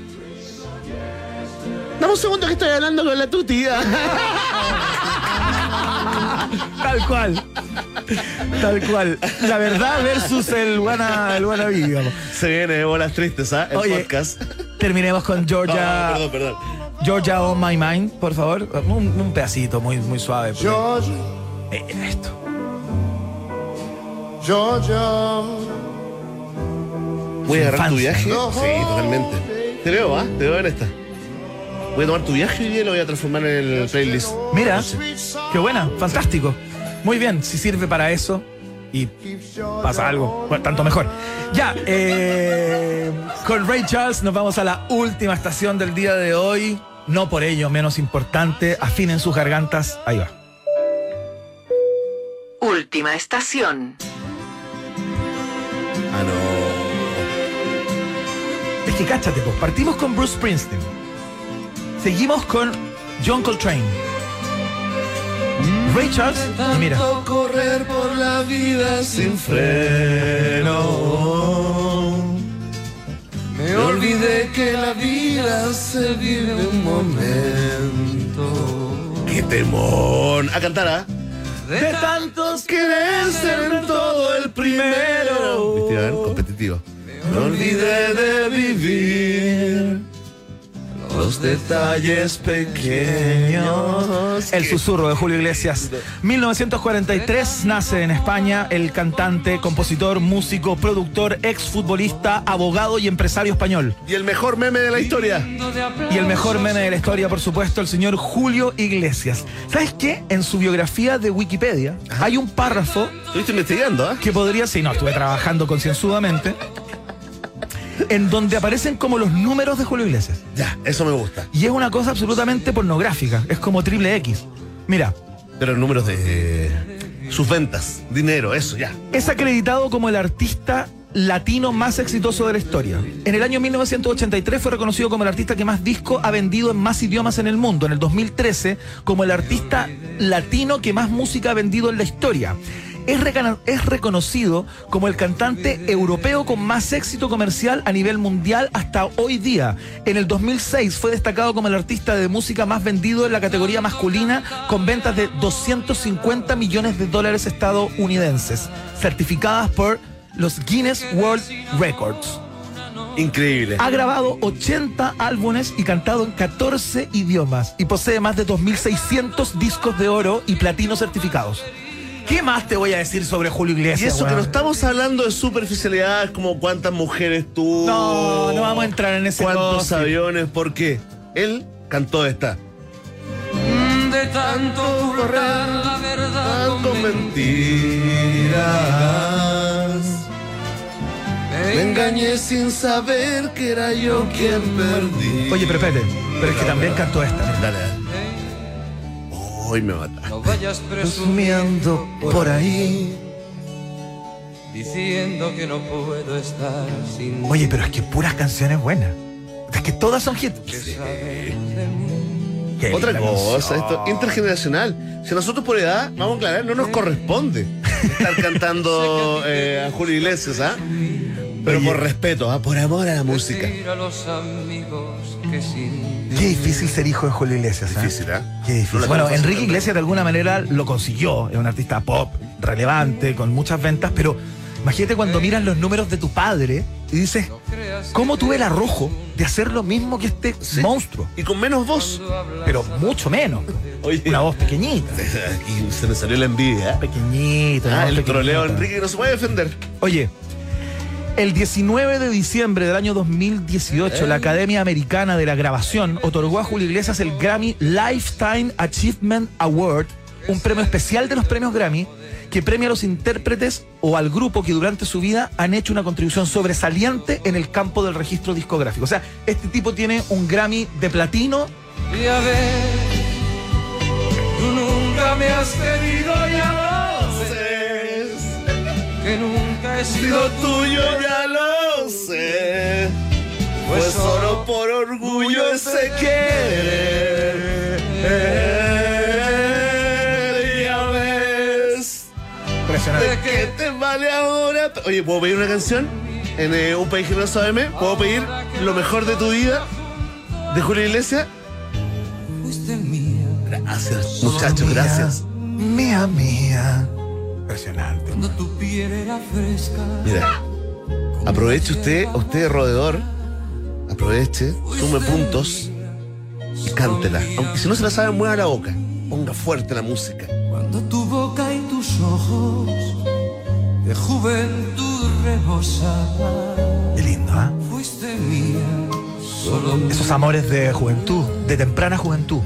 Dame un segundo que estoy hablando con la tu tía. Tal cual. Tal cual. La verdad versus el buena, el buena digamos. Se viene de bolas tristes, ¿ah? El Oye, podcast. Terminemos con Georgia. Perdón, perdón. Georgia on my mind, por favor. Un, un pedacito muy, muy suave. Georgia, Eh, esto. Georgia. Voy a agarrar tu viaje. ¿no? Sí, totalmente. Te veo, ¿ah? Te veo en esta. Voy a tomar tu viaje y día y lo voy a transformar en el playlist. Mira, qué buena, fantástico. Muy bien, si sirve para eso y pasa algo, bueno, tanto mejor. Ya, eh, con Ray Charles nos vamos a la última estación del día de hoy. No por ello menos importante, afinen sus gargantas. Ahí va. Última estación. Ah, no. Es que cáchate, pues partimos con Bruce Springsteen. Seguimos con John Coltrane. Ray Charles, y mira. correr por la vida sin freno. Me olvidé que la vida se vive un momento. ¡Qué temón! A cantar, ¿ah? De tantos Querer ser en todo el primero. Competitivo. Me olvidé de vivir los detalles pequeños. El susurro de Julio Iglesias. 1943 nace en España el cantante, compositor, músico, productor, exfutbolista, abogado y empresario español. Y el mejor meme de la historia. Y el mejor meme de la historia, por supuesto, el señor Julio Iglesias. ¿Sabes qué? En su biografía de Wikipedia hay un párrafo Estuviste investigando, ¿ah? que podría, si no, estuve trabajando concienzudamente, en donde aparecen como los números de Julio Iglesias. Ya, eso me gusta. Y es una cosa absolutamente pornográfica. Es como triple X. Mira, Pero números de sus ventas, dinero, eso, ya. es acreditado como el artista latino más exitoso de la historia. En el año 1983 fue reconocido como el artista que más disco ha vendido en más idiomas en el mundo. En el 2013 como el artista latino que más música ha vendido en la historia. Es, reconocido como el cantante europeo con más éxito comercial a nivel mundial hasta hoy día. En el 2006 fue destacado como el artista de música más vendido en la categoría masculina con ventas de 250 millones de dólares estadounidenses, certificadas por los Guinness World Records. Increíble. Ha grabado 80 álbumes y cantado en 14 idiomas y posee más de 2.600 discos de oro y platino certificados. ¿Qué más te voy a decir sobre Julio Y Iglesias? eso que no estamos hablando de superficialidad, como cuántas mujeres tuvo. No, no vamos a entrar en ese ¿Cuántos gossip. aviones? ¿Por qué? Él cantó esta. De tanto ocultar la verdad Con mentiras. Me engañé sin saber que era yo quien perdí. Oye, pero espérate, pero es que también cantó esta. Dale, dale. Hoy me mata. No vayas presumiendo por ahí. diciendo que no puedo estar sin Oye, pero es que puras canciones buenas. Es que todas son hits. Otra cosa, esto intergeneracional. Si nosotros por edad, vamos a aclarar, no nos corresponde estar cantando eh, a Julio Iglesias, ¿ah? Pero Oye. por respeto, ¿ah? por amor a la música. decir a los amigos que sin Qué difícil ser hijo de Julio Iglesias. ¿eh? Difícil, ¿ah? Qué difícil. No bueno, Enrique. Iglesias de alguna manera lo consiguió. Es un artista pop relevante, con muchas ventas, pero imagínate cuando miras los números de tu padre y dices, ¿cómo tuve el arrojo de hacer lo mismo que este monstruo? Y con menos voz. Pero mucho menos. Oye. Una voz pequeñita. Y se me salió la envidia. Pequeñita. Ah, el pequeñita. troleo a Enrique que no se puede defender. Oye, el 19 de diciembre del año 2018, la Academia Americana de la Grabación otorgó a Julio Iglesias el Grammy Lifetime Achievement Award, un premio especial de los premios Grammy que premia a los intérpretes o al grupo que durante su vida han hecho una contribución sobresaliente en el campo del registro discográfico. O sea, este tipo tiene un Grammy de platino. Y a ver, tú nunca me has querido, ya sé. Que nunca he sido tuyo, ya lo sé. Pues solo por orgullo ese querer. Ya ves. ¿De qué te vale ahora? Oye, ¿puedo pedir una canción? En eh, Un País que no sabe ¿Puedo pedir Lo mejor de tu vida? ¿De Julio Iglesias? Gracias, muchachos, gracias. Mía, mía. Impresionante. Cuando tu piel era fresca. Mira, aproveche usted, usted roedor, aproveche, sume puntos y cántela. Aunque si no se la sabe, mueva la boca. Ponga fuerte la música. Cuando tu boca y tus ojos de juventud rebosaban. Qué lindo, ¿ah? Fuiste mía. Solo. Esos amores de juventud, de temprana juventud.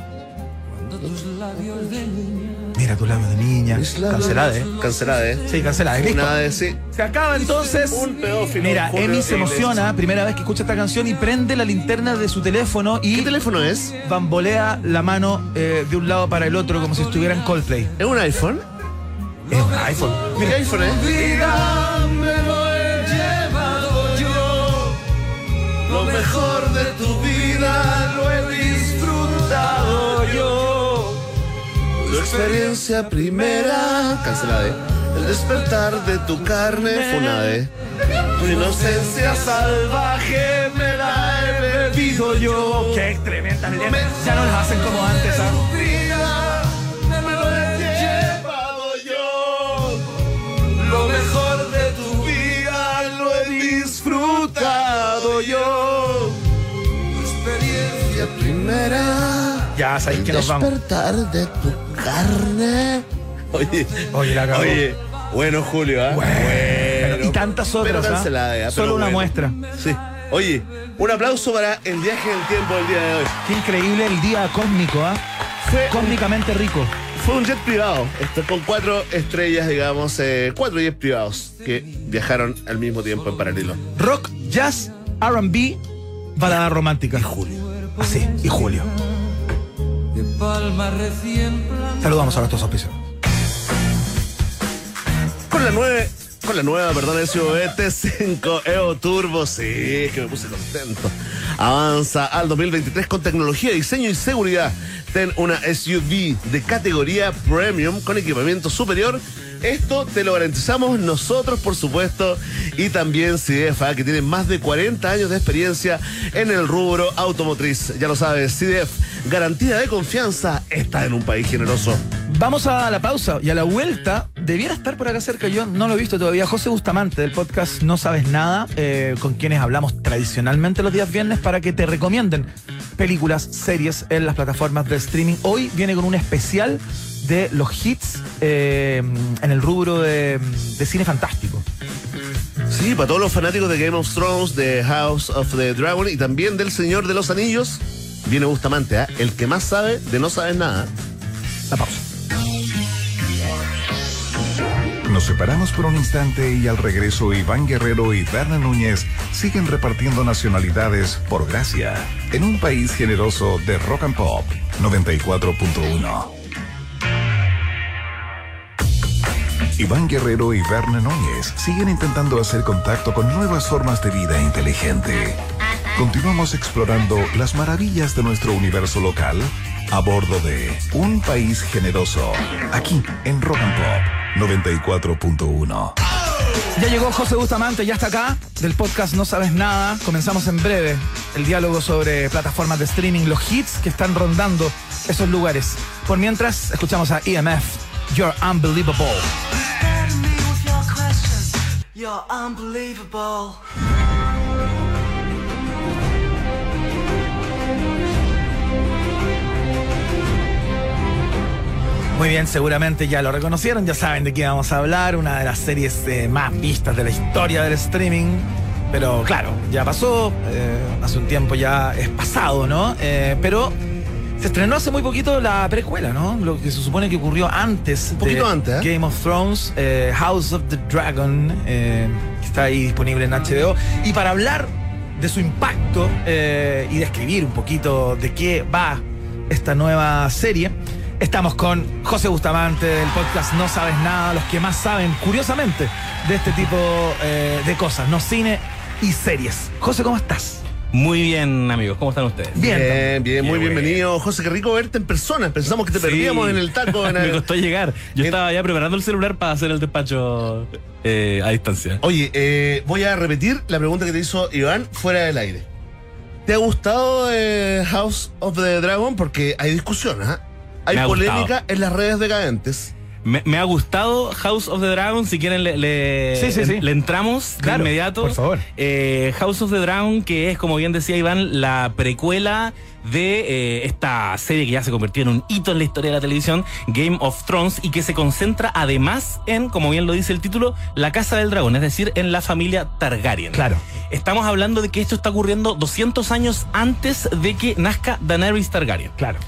Mira tu labio de niña. Cancelada, ¿eh? Cancelada, ¿eh? Sí, cancelada. ¿Listo? Nada de sí. Se acaba entonces. Un pedófilo. Mira, Emi se emociona, primera vez que escucha esta canción y prende la linterna de su teléfono y ¿Qué teléfono es? bambolea la mano eh, de un lado para el otro como si estuviera en Coldplay. ¿Es un iPhone? Es un iPhone. Mira, iPhone, ¿eh? Vida me lo he llevado yo. Lo mejor de tu vida lo he disfrutado. Tu experiencia primera. Cancelada, ¿eh? El despertar de tu carne. Funada, ¿eh? Tu inocencia salvaje me la he bebido yo. Qué tremenda Ya no las hacen como antes, ¿ah? Yo. Lo mejor de tu vida lo he disfrutado yo. Tu experiencia primera. Ya sabéis que nos vamos. Despertar de tu carne. Oye, Oye, la cagó. oye, bueno, Julio, ¿ah? Bueno. Y tantas otras, Pero ¿ah? cancelada, ya, Solo pero una bueno. muestra. Sí. Oye, un aplauso para el viaje del tiempo del día de hoy. Qué increíble el día cósmico, ¿ah? Fue Cósmicamente rico. Fue un jet privado, esto, con cuatro estrellas, digamos, eh, cuatro jets privados que viajaron al mismo tiempo en paralelo. Rock, jazz, RB, balada romántica. Y Julio. Así, y Julio. Palma recién. Saludamos a nuestros auspicios. Con la nueve, con la nueva, perdón, SUV T5 EO Turbo, sí, es que me puse contento. Avanza al 2023 con tecnología, diseño y seguridad. Ten una SUV de categoría premium con equipamiento superior. Esto te lo garantizamos nosotros, por supuesto, y también CDF, que tiene más de 40 años de experiencia en el rubro automotriz. Ya lo sabes, CDF, garantía de confianza, está en un país generoso. Vamos a la pausa y a la vuelta debiera estar por acá cerca. Yo no lo he visto todavía. José Bustamante del podcast No Sabes Nada, eh, con quienes hablamos tradicionalmente los días viernes para que te recomienden películas, series en las plataformas de streaming. Hoy viene con un especial de los hits eh, en el rubro de, de cine fantástico. Sí, para todos los fanáticos de Game of Thrones, de House of the Dragon y también del Señor de los Anillos, viene Bustamante, ¿ah? el que más sabe de no sabes nada. La pausa. Nos separamos por un instante y al regreso Iván Guerrero y Berna Núñez siguen repartiendo nacionalidades por gracia en un país generoso de rock and pop 94.1. Iván Guerrero y Berna Núñez siguen intentando hacer contacto con nuevas formas de vida inteligente. Continuamos explorando las maravillas de nuestro universo local a bordo de Un País Generoso, aquí en Rock and Pop 94.1. Ya llegó José Bustamante, ya está acá, del podcast No Sabes Nada. Comenzamos en breve el diálogo sobre plataformas de streaming, los hits que están rondando esos lugares. Por mientras, escuchamos a EMF, You're Unbelievable. You're unbelievable. Muy bien, seguramente ya lo reconocieron, ya saben de qué vamos a hablar, una de las series eh, más vistas de la historia del streaming. Pero claro, ya pasó, eh, hace un tiempo ya es pasado, ¿no? Eh, pero se estrenó hace muy poquito la precuela, ¿no? Lo que se supone que ocurrió antes. Un poquito antes, ¿eh? Game of Thrones, eh, House of the Dragon, eh, que está ahí disponible en HBO. Y para hablar de su impacto y describir un poquito de qué va esta nueva serie, estamos con José Bustamante del podcast No Sabes Nada, los que más saben, curiosamente, de este tipo de cosas, no cine y series. José, ¿cómo estás? Muy bien, amigos. ¿Cómo están ustedes? Bien. Bien, bien, muy bueno. bienvenido. José, qué rico verte en persona. Pensamos que te Sí. perdíamos en el taco. en Me costó llegar. Yo En- estaba ya preparando el celular para hacer el despacho eh, a distancia. Oye, eh, voy a repetir la pregunta que te hizo Iván fuera del aire. ¿Te ha gustado eh, House of the Dragon? Porque hay discusión, ¿ah? Hay polémica en las redes decadentes. Me, me ha gustado House of the Dragon. Si quieren, le, le, Sí, sí, sí. le entramos Claro, de inmediato. por favor. Eh, House of the Dragon, que es, como bien decía Iván, la precuela de eh, esta serie que ya se convirtió en un hito en la historia de la televisión, Game of Thrones, y que se concentra además en, como bien lo dice el título, la Casa del Dragón, es decir, en la familia Targaryen. Claro. Estamos hablando de que esto está ocurriendo 200 años antes de que nazca Daenerys Targaryen. Claro.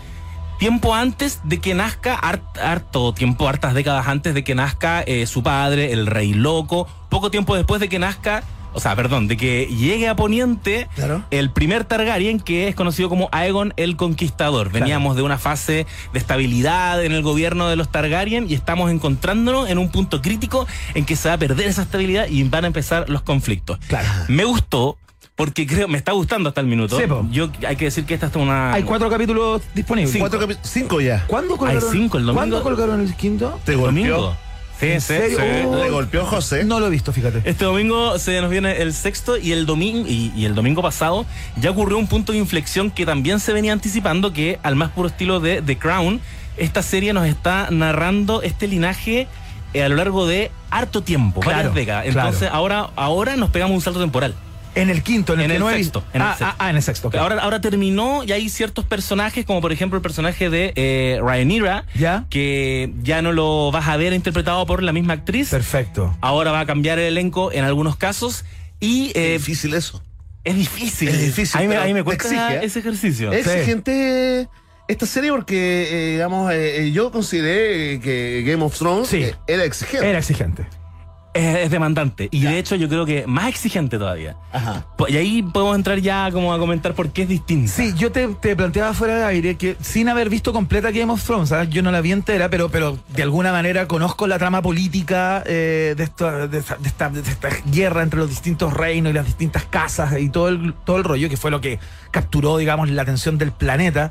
Tiempo antes de que nazca, hart- harto tiempo, hartas décadas antes de que nazca eh, su padre, el rey loco. Poco tiempo después de que nazca, o sea, perdón, de que llegue a Poniente Claro. el primer Targaryen que es conocido como Aegon el Conquistador. Veníamos de una fase de estabilidad en el gobierno de los Targaryen y estamos encontrándonos en un punto crítico en que se va a perder esa estabilidad y van a empezar los conflictos. Claro. Me gustó porque creo, me está gustando hasta el minuto. Sí, po. Yo hay que decir que esta es una. Hay cuatro capítulos disponibles. Cinco. Cuatro capi- cinco ya. ¿Cuándo colgaron? cinco, el domingo. ¿Cuándo colgaron el quinto? ¿Te ¿El golpeó? domingo? Sí, ¿En sí, serio? sí. Oh. ¿Te golpeó José? No lo he visto, fíjate. Este domingo se nos viene el sexto y el domingo y, y el domingo pasado ya ocurrió un punto de inflexión que también se venía anticipando que al más puro estilo de The Crown esta serie nos está narrando este linaje eh, a lo largo de harto tiempo, Claro, varias décadas. claro. Entonces ahora ahora nos pegamos un salto temporal. En el quinto, en el En que el no he sexto, en el ah, sexto. ah, ah, en el sexto. Ahora, ahora terminó y hay ciertos personajes, como por ejemplo el personaje de eh, Rhaenyra, ¿Ya? que ya no lo vas a ver interpretado por la misma actriz. Perfecto. Ahora va a cambiar el elenco en algunos casos y eh, Es difícil eso. es difícil. Es difícil, A mí, me- pero a mí me te cuesta exige, ¿eh? ese ejercicio. Es Sí. exigente esta serie porque, eh, digamos, eh, yo consideré que Game of Thrones Sí. era exigente. Era exigente. Es, es demandante. Y de hecho yo creo que más exigente todavía. Ajá. Y ahí podemos entrar ya como a comentar por qué es distinta. Sí, yo te, te planteaba fuera de aire que sin haber visto completa Game of Thrones, ¿sabes? yo no la vi entera, pero, pero de alguna manera conozco la trama política eh, de, esta, de esta- de esta guerra entre los distintos reinos y las distintas casas y todo el, todo el rollo, que fue lo que capturó, digamos, la atención del planeta.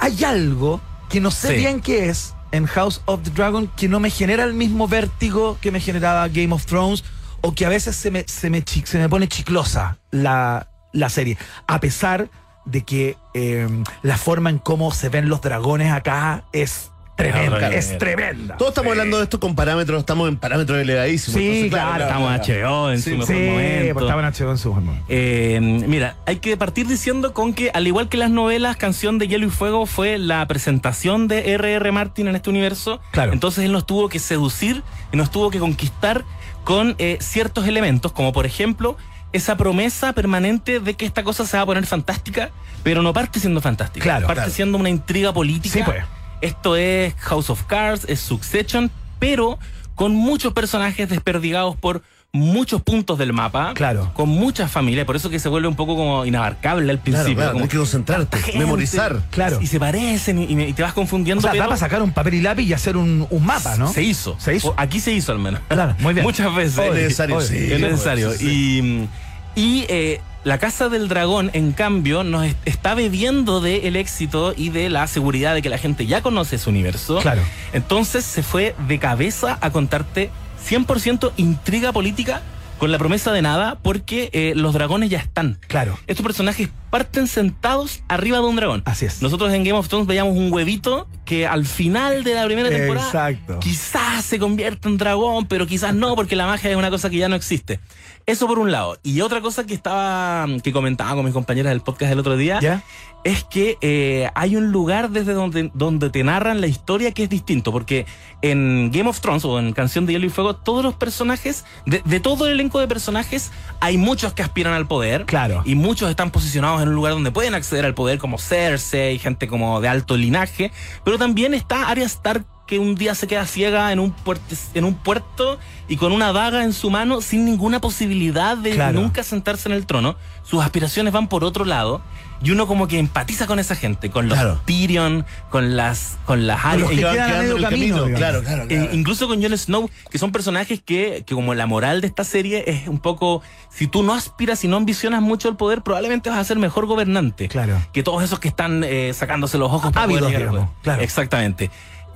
Hay algo que no sé Sí. bien qué es en House of the Dragon que no me genera el mismo vértigo que me generaba Game of Thrones o que a veces se me, se me, se me pone chiclosa la, la serie. A pesar de que eh, la forma en cómo se ven los dragones acá es tremenda, es tremenda. Todos estamos hablando de esto con parámetros, estamos en parámetros elevadísimos. Sí, Entonces, claro, Estamos HBO en Sí, su mejor Sí, momento. pues estaba en HBO en su momento. Eh, mira, hay que partir diciendo con que, al igual que las novelas, Canción de Hielo y Fuego fue la presentación de R.R. Martin en este universo. Claro. Entonces él nos tuvo que seducir y nos tuvo que conquistar con eh, ciertos elementos, como por ejemplo esa promesa permanente de que esta cosa se va a poner fantástica, pero no parte siendo fantástica. Claro, parte claro. siendo una intriga política. Sí, pues. Esto es House of Cards, es Succession, pero con muchos personajes desperdigados por muchos puntos del mapa. Claro. Con muchas familias, por eso que se vuelve un poco como inabarcable al Claro, principio. claro, como hay que concentrarte, gente, memorizar. Claro. Y se parecen y, te vas confundiendo. O sea, pero da para sacar un papel y lápiz y hacer un, un mapa, ¿no? Se hizo. Se hizo. O aquí se hizo al menos. Claro, muy bien. Muchas veces. Es necesario, sí. es necesario. sí. Y, y eh, la Casa del Dragón, en cambio, nos est- está bebiendo del éxito y de la seguridad de que la gente ya conoce su universo. Claro. Entonces se fue de cabeza a contarte 100% intriga política con la promesa de nada porque eh, los dragones ya están. Claro. Estos personajes parten sentados arriba de un dragón. Así es. Nosotros en Game of Thrones veíamos un huevito que al final de la primera temporada Exacto. quizás se convierta en dragón, pero quizás no, porque la magia es una cosa que ya no existe. Eso por un lado. Y otra cosa que estaba, que comentaba con mis compañeras del podcast el otro día, ¿Ya? es que eh, hay un lugar desde donde, donde te narran la historia que es distinto, porque en Game of Thrones o en Canción de Hielo y Fuego, todos los personajes, de, de todo el elenco de personajes, hay muchos que aspiran al poder. Claro. Y muchos están posicionados en un lugar donde pueden acceder al poder, como Cersei, gente como de alto linaje, pero también está Arya Stark que un día se queda ciega en un, puerto, en un puerto y con una daga en su mano sin ninguna posibilidad de Claro. nunca sentarse en el trono. Sus aspiraciones van por otro lado y uno como que empatiza con esa gente, con los Claro. Tyrion, con las con las que quedan camino. Claro, claro, eh, claro. incluso con Jon Snow, que son personajes que, que como la moral de esta serie es un poco, si tú no aspiras y no ambicionas mucho el poder, probablemente vas a ser mejor gobernante. Claro. Que todos esos que están eh, sacándose los ojos para Ávidos, poder llegar al digamos, poder. claro. Exactamente.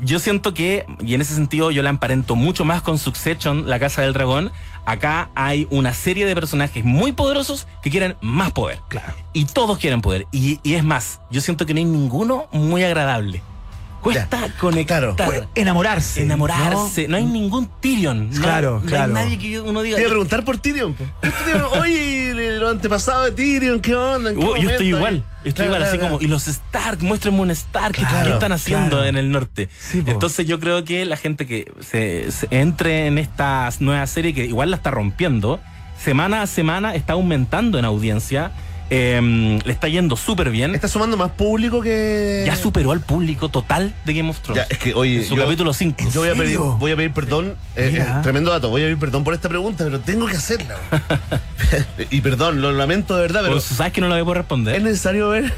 Yo siento que, y en ese sentido yo la emparento mucho más con Succession, La Casa del Dragón. Acá hay una serie de personajes muy poderosos que quieren más poder. Claro. Y todos quieren poder. Y, y es más, yo siento que no hay ninguno muy agradable. Cuesta conectar. Claro. Enamorarse. Enamorarse. No, hay ningún Tyrion. No, Claro, no claro. hay nadie que uno diga. Te iba a preguntar por Tyrion. Oye, lo antepasado de Tyrion, ¿qué onda? ¿En qué yo estoy momento? igual, yo estoy Claro, igual, así como, y los Stark, muéstrenme un Stark, ¿qué- Claro, ¿qué están haciendo en el norte? Sí. Entonces yo creo que la gente que se, se entre en esta nueva serie, que igual la está rompiendo, semana a semana está aumentando en audiencia, eh, le está yendo súper bien, Está sumando más público que. ya superó al público total de Game of Thrones. Ya, es que, oye, En su yo- capítulo 5. Yo voy a, pedir, serio? voy a pedir perdón, eh, eh, tremendo dato, voy a pedir perdón por esta pregunta, pero tengo que hacerla. y perdón, lo lamento de verdad, pero Pues, sabes que no lo voy a poder es responder. necesario ver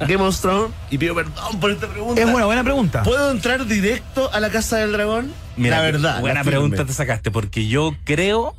Game of Thrones y pido perdón por esta pregunta. Es una buena pregunta. ¿Puedo entrar directo a la Casa del Dragón? Mira, la verdad. Buena la pregunta te sacaste, porque yo creo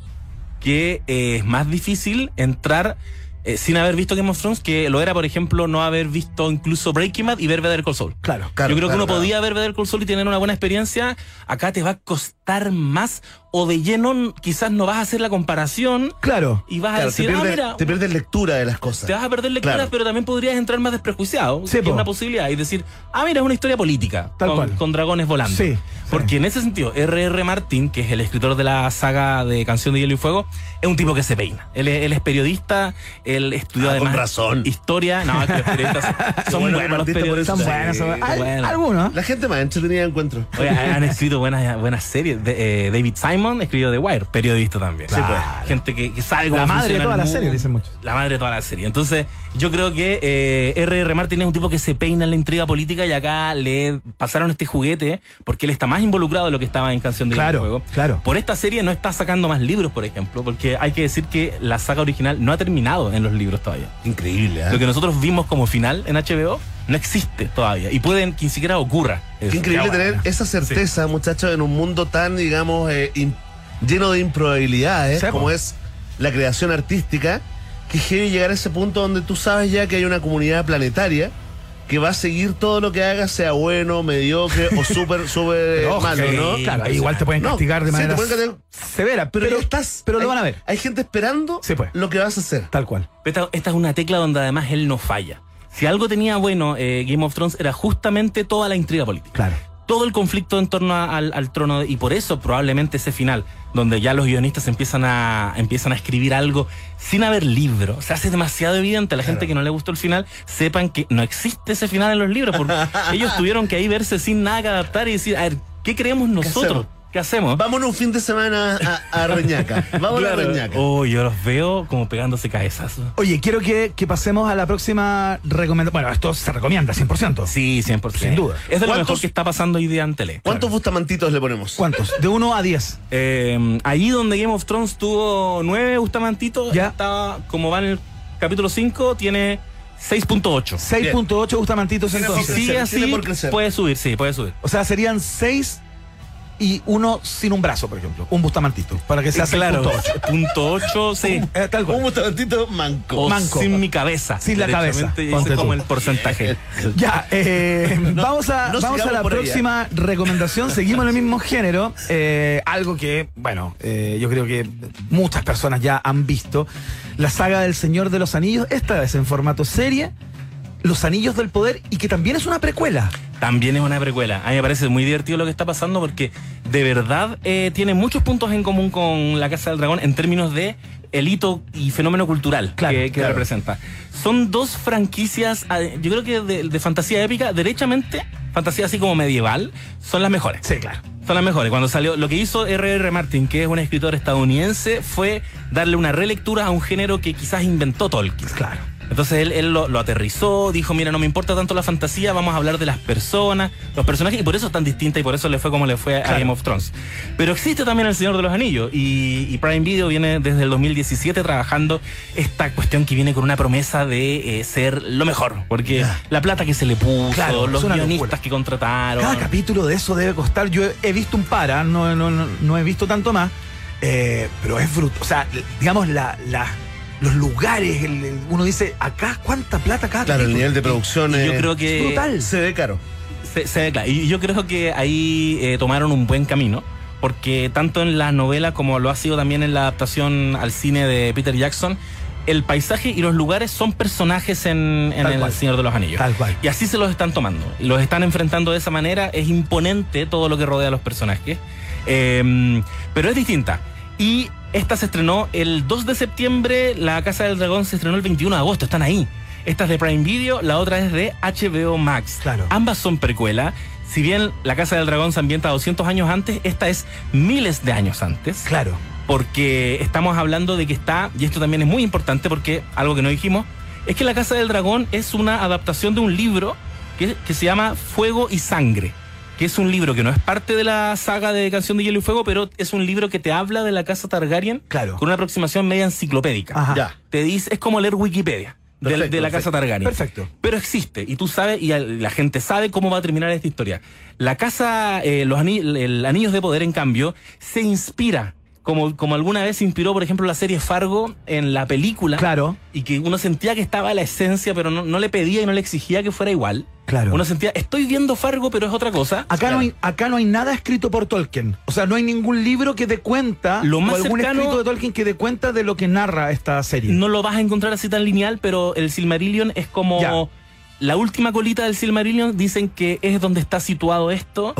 que eh, es más difícil entrar eh, sin haber visto Game of Thrones que lo era, por ejemplo, no haber visto incluso Breaking Bad y ver Better Call Saul. Claro. Claro, yo creo que uno claro. podía ver Better Call Saul y tener una buena experiencia. Acá te va a costar más o de lleno quizás no vas a hacer la comparación Claro. y vas a Claro, te, decir, ah, pierdes, mira, te pierdes lectura de las cosas. te vas a perder lecturas, Claro. pero también podrías entrar más desprejuiciado. Sí, que es una posibilidad. Y decir, ah, mira, es una historia política. Tal con, cual. con dragones volando. Sí, Porque en ese sentido, R.R. Martin, que es el escritor de la saga de Canción de Hielo y Fuego, es un tipo que se peina. Él es, él es periodista, él estudió Ah, además con razón. historia. No, es que los periodistas son bueno buenos los periodistas. Son Sí, buenas. son buenas. Al- bueno. Algunos. La gente más entretenida encuentro. Oye, han escrito buenas, buenas series. De- eh, David Simon escribió The Wire, periodista también. Sí, pues. Gente que, que sabe cómo La madre de toda la serie, dicen muchos. La madre de toda la serie. Entonces, yo creo que eh, R.R. Martin es un tipo que se peina en la intriga política y acá le pasaron este juguete porque él está más involucrado de lo que estaba en Canción de Claro, Juego. claro. Por esta serie no está sacando más libros, por ejemplo, porque hay que decir que la saga original no ha terminado en los libros todavía. Increíble, ¿eh? Lo que nosotros vimos como final en HBO no existe todavía y pueden que ni siquiera ocurra. eso. Qué increíble Ya, bueno. tener esa certeza, muchachos, en un mundo tan, digamos, eh, lleno de improbabilidades, Sí, como es la creación artística, que es heavy llegar a ese punto donde tú sabes ya que hay una comunidad planetaria que va a seguir todo lo que hagas, sea bueno, mediocre o súper, súper ojo, malo, ¿no? Claro, ahí igual te pueden No, castigar de sí, manera pueden castigar, severa, pero, estás. pero lo hay- van a ver. Hay gente esperando Sí, pues. lo que vas a hacer. Tal cual. Esta, esta es una tecla donde además él no falla. Si algo tenía bueno eh, Game of Thrones era justamente toda la intriga política. Claro. Todo el conflicto en torno a- al, al trono y por eso probablemente ese final, donde ya los guionistas empiezan a, empiezan a escribir algo sin haber libro, se hace demasiado evidente a la gente que no le gustó el final, sepan que no existe ese final en los libros, porque ellos tuvieron que ahí verse sin nada que adaptar y decir, a ver, ¿qué creemos nosotros? Hacemos? ¿Qué hacemos? Vámonos un fin de semana a, a Reñaca. Vamos a Claro. Reñaca. Oh, yo los veo como pegándose cabezazos. Oye, quiero que, que pasemos a la próxima recomendación. Bueno, esto se recomienda 100%. Sí, 100%. Sin duda. Es de lo ¿Cuántos- mejor que está pasando hoy día en tele. ¿Cuántos bustamantitos le ponemos? ¿Cuántos? De 1 a 10. Eh, allí donde Game of Thrones tuvo nueve Bustamantitos, Ya. estaba, como va en el capítulo 5, tiene 6.8. 6.8 gustamantitos Tiene Si entonces. tiene así, puede subir, sí, puede subir. O sea, serían 6 y uno sin un brazo, por ejemplo. Un bustamantito. Para que sea claro, 6.8. punto 8, sí. Eh, tal cual. Un bustamantito manco. O manco. sin mi cabeza. Sin la cabeza, ponte es como el porcentaje. Ya, eh, vamos a, no vamos a la próxima recomendación. Seguimos en el mismo género. eh, algo que, bueno, eh, yo creo que muchas personas ya han visto. La saga del Señor de los Anillos, esta vez en formato serie. Los Anillos del Poder y que también es una precuela. También es una precuela. A mí me parece muy divertido lo que está pasando porque de verdad eh, tiene muchos puntos en común con La Casa del Dragón en términos de el hito y fenómeno cultural Claro, que, que claro. representa. Son dos franquicias, eh, yo creo que de, de fantasía épica, derechamente, fantasía así como medieval, son las mejores. Sí, claro. Son las mejores. Cuando salió, lo que hizo R.R. Martin, que es un escritor estadounidense, fue darle una relectura a un género que quizás inventó Tolkien. Claro. Entonces él, él lo, lo aterrizó, dijo, mira, no me importa tanto la fantasía, vamos a hablar de las personas, los personajes, y por eso es tan distinta y por eso le fue como le fue a. Game of Thrones. Pero existe también El Señor de los Anillos, y, y Prime Video viene desde el 2017 trabajando esta cuestión que viene con una promesa de eh, ser lo mejor, porque la plata que se le puso, Claro, los guionistas locura. que contrataron. Cada capítulo de eso debe costar. Yo he, he visto un par, ¿ah? no, no, no, no he visto tanto más. eh, pero es bruto. O sea, digamos, la, la- los lugares. el- el- uno dice, acá, ¿cuánta plata cada Claro, el nivel de producción y yo es creo que- Es brutal. se ve caro. Se, se ve claro. Y yo creo que ahí eh, tomaron un buen camino, porque tanto en la novela como lo ha sido también en la adaptación al cine de Peter Jackson, el paisaje y los lugares son personajes en, El cual. Señor de los Anillos. Tal cual. Y así se los están tomando. Y los están enfrentando de esa manera. Es imponente todo lo que rodea a los personajes. Eh, pero es distinta. Y esta se estrenó el 2 de septiembre. La Casa del Dragón se estrenó el 21 de agosto. Están ahí. Esta es de Prime Video, la otra es de HBO Max. Claro. Ambas son precuela. Si bien La Casa del Dragón se ambienta 200 años antes, esta es miles de años antes Claro. porque estamos hablando de que está, y esto también es muy importante porque algo que no dijimos, es que La Casa del Dragón es una adaptación de un libro que, que se llama Fuego y Sangre, que es un libro que no es parte de la saga de Canción de Hielo y Fuego, pero es un libro que te habla de la Casa Targaryen Claro. con una aproximación media enciclopédica. Ajá. Ya. Te dice, es como leer Wikipedia. de- de, Perfecto, la Casa. Targaryen. Perfecto. Pero existe, y tú sabes, y la gente sabe cómo va a terminar esta historia. La casa, eh, los el Anillos de Poder, en cambio, se inspira. Como, como alguna vez inspiró, por ejemplo, la serie Fargo en la película. Claro. Y que uno sentía que estaba la esencia, pero no, no le pedía y no le exigía que fuera igual. Claro. Uno sentía, estoy viendo Fargo, pero es otra cosa. Acá, no hay, acá no hay nada escrito por Tolkien. O sea, no hay ningún libro que dé cuenta Lo más o algún cercano- escrito de Tolkien que dé cuenta de lo que narra esta serie. No lo vas a encontrar así tan lineal, pero el Silmarillion es como Ya. La última colita del Silmarillion. Dicen que es donde está situado esto.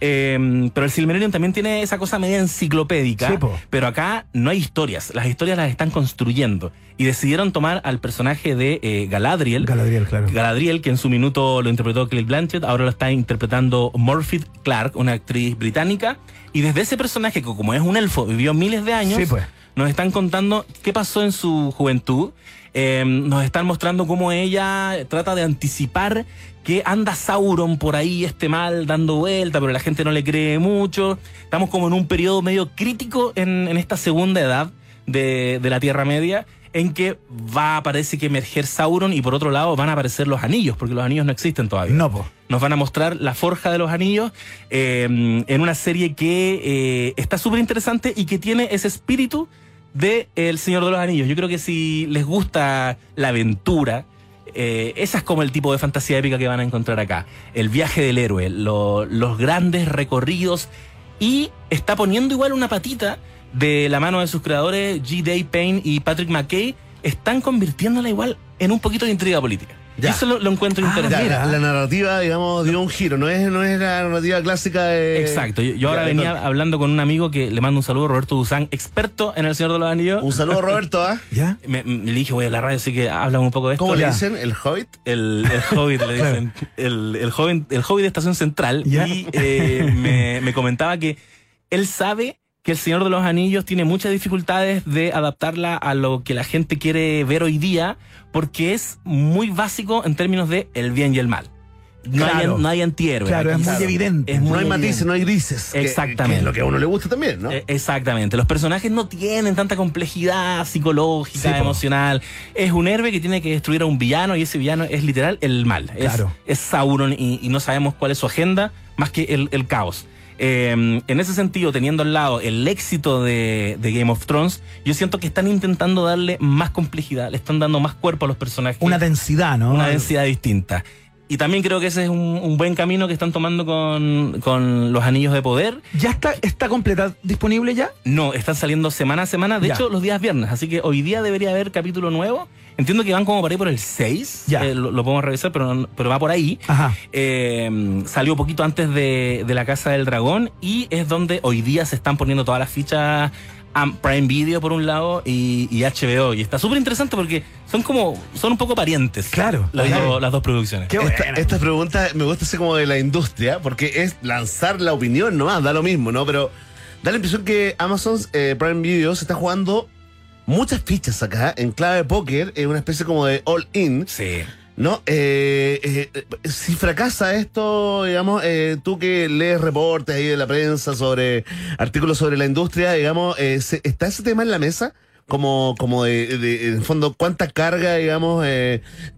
Eh, pero el Silmarillion también tiene esa cosa media enciclopédica. Sí, pero acá no hay historias. Las historias las están construyendo. Y decidieron tomar al personaje de eh, Galadriel. Galadriel, claro. Galadriel, que en su minuto lo interpretó Cate Blanchett, ahora lo está interpretando Morphy Clark, una actriz británica. Y desde ese personaje, que como es un elfo, vivió miles de años, Sí, pues. Nos están contando qué pasó en su juventud. Eh, nos están mostrando cómo ella trata de anticipar que anda Sauron por ahí, este mal, dando vuelta, pero la gente no le cree mucho. Estamos como en un periodo medio crítico en, esta segunda edad de, la Tierra Media, en que va, parece que emerger Sauron y por otro lado van a aparecer los anillos, porque los anillos no existen todavía No, po. Nos van a mostrar la forja de los anillos eh, en una serie que eh, está súper interesante y que tiene ese espíritu de El Señor de los Anillos. Yo creo que si les gusta la aventura, eh, esa es como el tipo de fantasía épica que van a encontrar acá. El viaje del héroe, lo- los grandes recorridos y está poniendo igual una patita de la mano de sus creadores, G. Day Payne y Patrick McKay, están convirtiéndola igual en un poquito de intriga política. Ya. Eso lo, lo encuentro Ah, interesante. Ya, la, la narrativa, digamos, dio un giro. No es, no es la narrativa clásica de. Exacto. Yo, yo ahora venía hablando con un amigo que le mando un saludo, Roberto Duzán, experto en El Señor de los Anillos. Un saludo, Roberto, ¿ah? ¿Ya? Me, me- le dije, voy a la radio, así que habla un poco de esto. ¿Cómo le dicen? ¿El Hobbit? El, el Hobbit, le dicen. El, el, joven, el Hobbit de Estación Central. Ya. Y eh, me, me comentaba que él sabe que El Señor de los Anillos tiene muchas dificultades de adaptarla a lo que la gente quiere ver hoy día, porque es muy básico en términos de el bien y el mal. No, Claro. hay, no hay antihéroe. Claro, es muy evidente. es No hay evidente. matices, no hay grises. Exactamente. que es lo que a uno le gusta también, ¿no? Eh, exactamente. Los personajes no tienen tanta complejidad psicológica, Sí, po. emocional. Es un héroe que tiene que destruir a un villano y ese villano es literal el mal. Es, Claro. es Sauron y, y no sabemos cuál es su agenda más que el, el caos. Eh, en ese sentido, teniendo al lado el éxito de, de Game of Thrones, yo siento que están intentando darle más complejidad, le están dando más cuerpo a los personajes. Una densidad, ¿no? Una densidad distinta. Y también creo que ese es un, un buen camino que están tomando con, con los anillos de poder. ¿Ya está, está completa, disponible ya? No, están saliendo semana a semana, de Ya. hecho los días viernes, así que hoy día debería haber capítulo nuevo. Entiendo que van como por ahí por el 6, Ya. eh, lo, lo podemos revisar, pero, pero va por ahí. Ajá. Eh, salió poquito antes de, de la Casa del Dragón y es donde hoy día se están poniendo todas las fichas a Prime Video por un lado y, y HBO. Y está súper interesante porque son como, son un poco parientes. Claro, Las, claro. dos- las dos producciones. Esta, esta pregunta me gusta así como de la industria, porque es lanzar la opinión nomás, da lo mismo, ¿no? Pero da la impresión que Amazon eh, Prime Video se está jugando muchas fichas acá en clave de póker, en una especie como de all-in. Sí. ¿No? Eh, eh, eh, si fracasa esto, digamos, eh, tú que lees reportes ahí de la prensa sobre artículos sobre la industria, digamos, ¿está ese tema en la mesa? Como, como de, de- en el fondo, ¿cuánta carga, digamos,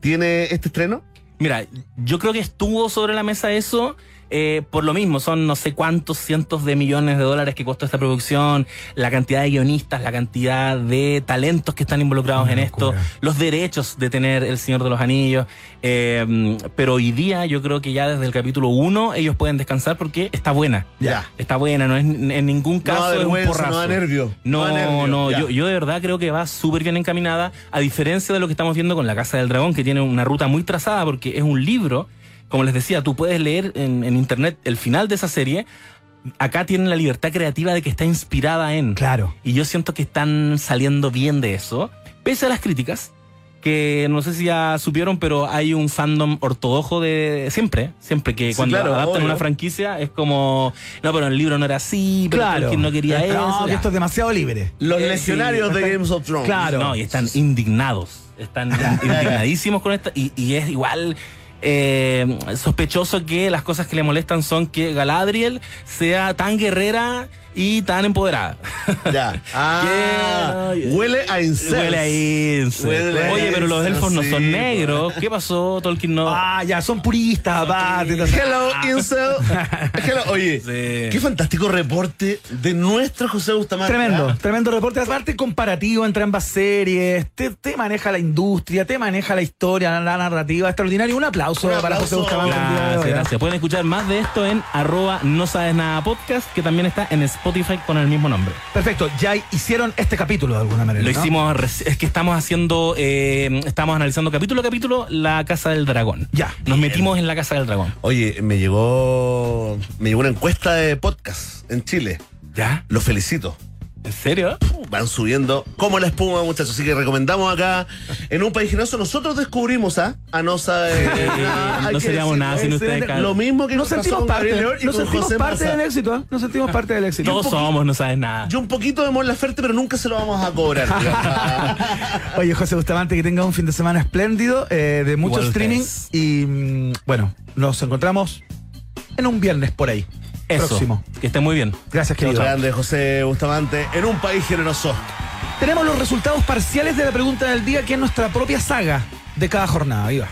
tiene este estreno? Mira, yo creo que estuvo sobre la mesa eso. Eh, por lo mismo, son no sé cuántos cientos de millones de dólares que costó esta producción, la cantidad de guionistas, la cantidad de talentos que están involucrados en esto, los derechos de tener El Señor de los Anillos. eh, pero hoy día yo creo que ya desde el capítulo 1 ellos pueden descansar porque está buena. Ya. Está buena, no es en ningún No caso es un porrazo. no da nervio. No, No nervio, no, yo, yo de verdad creo que va súper bien encaminada, a diferencia de lo que estamos viendo con La Casa del Dragón, que tiene una ruta muy trazada, porque es un libro, como les decía, tú puedes leer en, en internet el final de esa serie. Acá tienen la libertad creativa de que está inspirada en. Claro. Y yo siento que están saliendo bien de eso, pese a las críticas, que no sé si ya supieron, pero hay un fandom ortodoxo de siempre, siempre que Sí, cuando claro, adaptan obvio. una franquicia es como, no, pero el libro no era así, pero Claro. Tolkien no quería eso. No, que esto es demasiado libre. Los Eh, legionarios sí, de Games of Thrones. Claro. No, y están indignados. Están indignadísimos con esto. Y, y es igual eh, sospechoso que las cosas que le molestan son que Galadriel sea tan guerrera y tan empoderada. Ya. Ah, Que- huele a incest. Huele a incest. Huele a Oye, pero los elfos no son negros. ¿Qué pasó? Tolkien no. Ah, ya, son puristas, aparte. Hello, incel. Hello. Oye, Sí. qué fantástico reporte de nuestro José Bustamante. Tremendo, ¿ah? tremendo reporte. Aparte, comparativo entre ambas series. Te, te maneja la industria, te maneja la historia, la narrativa. Extraordinario. Un aplauso, Un para José. Bustamante. Gracias, ¿eh? gracias. Pueden escuchar más de esto en arroba no sabes nada podcast, que también está en Spotify con el mismo nombre. Perfecto, ya hicieron este capítulo de alguna manera. Lo ¿no? hicimos, es que estamos haciendo, eh, estamos analizando capítulo a capítulo la Casa del Dragón. Ya. Nos metimos en la Casa del Dragón. Oye, me llegó, me llegó una encuesta de podcast en Chile. ¿Ya? Los felicito. ¿En serio? Van subiendo como la espuma, muchachos. Así que recomendamos acá, en un país generoso, nosotros descubrimos ¿ah? a Nosa. eh, nada, hay no seríamos nada sin ustedes. Carlos. Lo mismo que Nos sentimos con parte, Gabriel y nos con sentimos José parte del éxito, ¿eh? Nos sentimos parte del éxito. Todos somos, no sabes nada. Yo un poquito de Mon Laferte, pero nunca se lo vamos a cobrar. Oye, José Bustamante, que tenga un fin de semana espléndido, eh, de mucho Igual streaming. ustedes. Y mm, bueno, nos encontramos en un viernes por ahí. Eso. Próximo. Que esté muy bien. Gracias, querido. Grande José Bustamante, en un país generoso. Tenemos los resultados parciales de la pregunta del día, que es nuestra propia saga de cada jornada. Ahí va.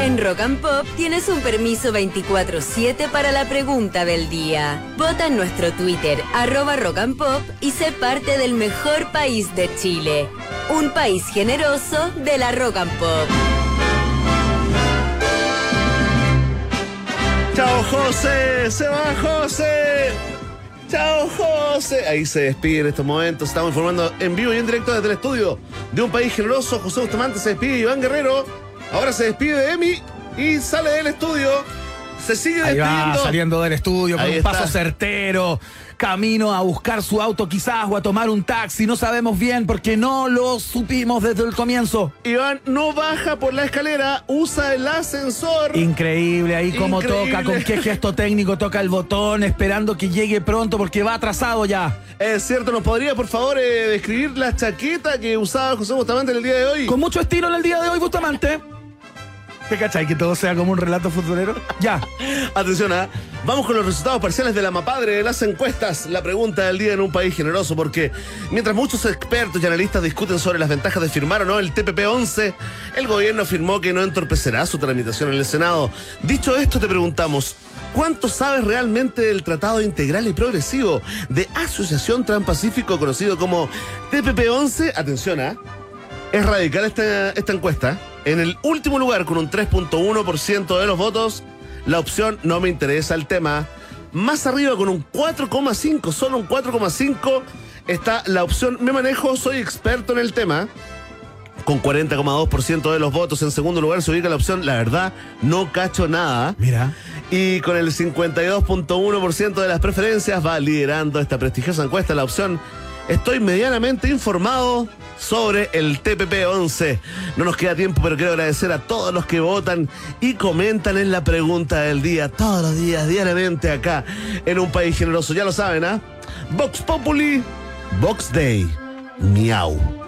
En Rock and Pop tienes un permiso 24-7 para la pregunta del día. Vota en nuestro Twitter, arroba Rock and Pop, y sé parte del mejor país de Chile. Un país generoso de la Rock and Pop. Chao José, se va José. Chao José. Ahí se despide en estos momentos. Estamos informando en vivo y en directo desde el estudio de un país generoso. José Bustamante se despide, Iván Guerrero. Ahora se despide de Emi y sale del estudio. Se sigue Ahí va, despidiendo. saliendo del estudio con Ahí un está. paso certero, camino a buscar su auto quizás o a tomar un taxi, no sabemos bien porque no lo supimos desde el comienzo. Iván no baja por la escalera, usa el ascensor. Increíble ahí cómo Increíble. toca, con qué gesto técnico toca el botón, esperando que llegue pronto porque va atrasado ya. Es cierto, ¿nos podría por favor eh, describir la chaqueta que usaba José Bustamante en el día de hoy? Con mucho estilo en el día de hoy, Bustamante. ¿Te cachai que todo sea como un relato futbolero? Ya. Atención, ¿ah? vamos con los resultados parciales de la MAPADRE de las encuestas. La pregunta del día en un país generoso, porque mientras muchos expertos y analistas discuten sobre las ventajas de firmar o no el TPP-11, el gobierno afirmó que no entorpecerá su tramitación en el Senado. Dicho esto, te preguntamos. ¿Cuánto sabes realmente del Tratado Integral y Progresivo de Asociación Transpacífico conocido como TPP-11? Atención, ¿ah? Es radical esta, esta encuesta. En el último lugar, con un 3.1% de los votos, la opción no me interesa el tema. Más arriba, con un 4,5, solo un 4,5, está la opción me manejo, soy experto en el tema. Con 40,2% de los votos, en segundo lugar se ubica la opción, la verdad, no cacho nada. Mira. Y con el 52.1% de las preferencias va liderando esta prestigiosa encuesta la opción Estoy medianamente informado sobre el TPP-11. No nos queda tiempo, pero quiero agradecer a todos los que votan y comentan en la pregunta del día, todos los días, diariamente acá, en un país generoso. Ya lo saben, ¿ah? Vox Populi, Vox Day, miau.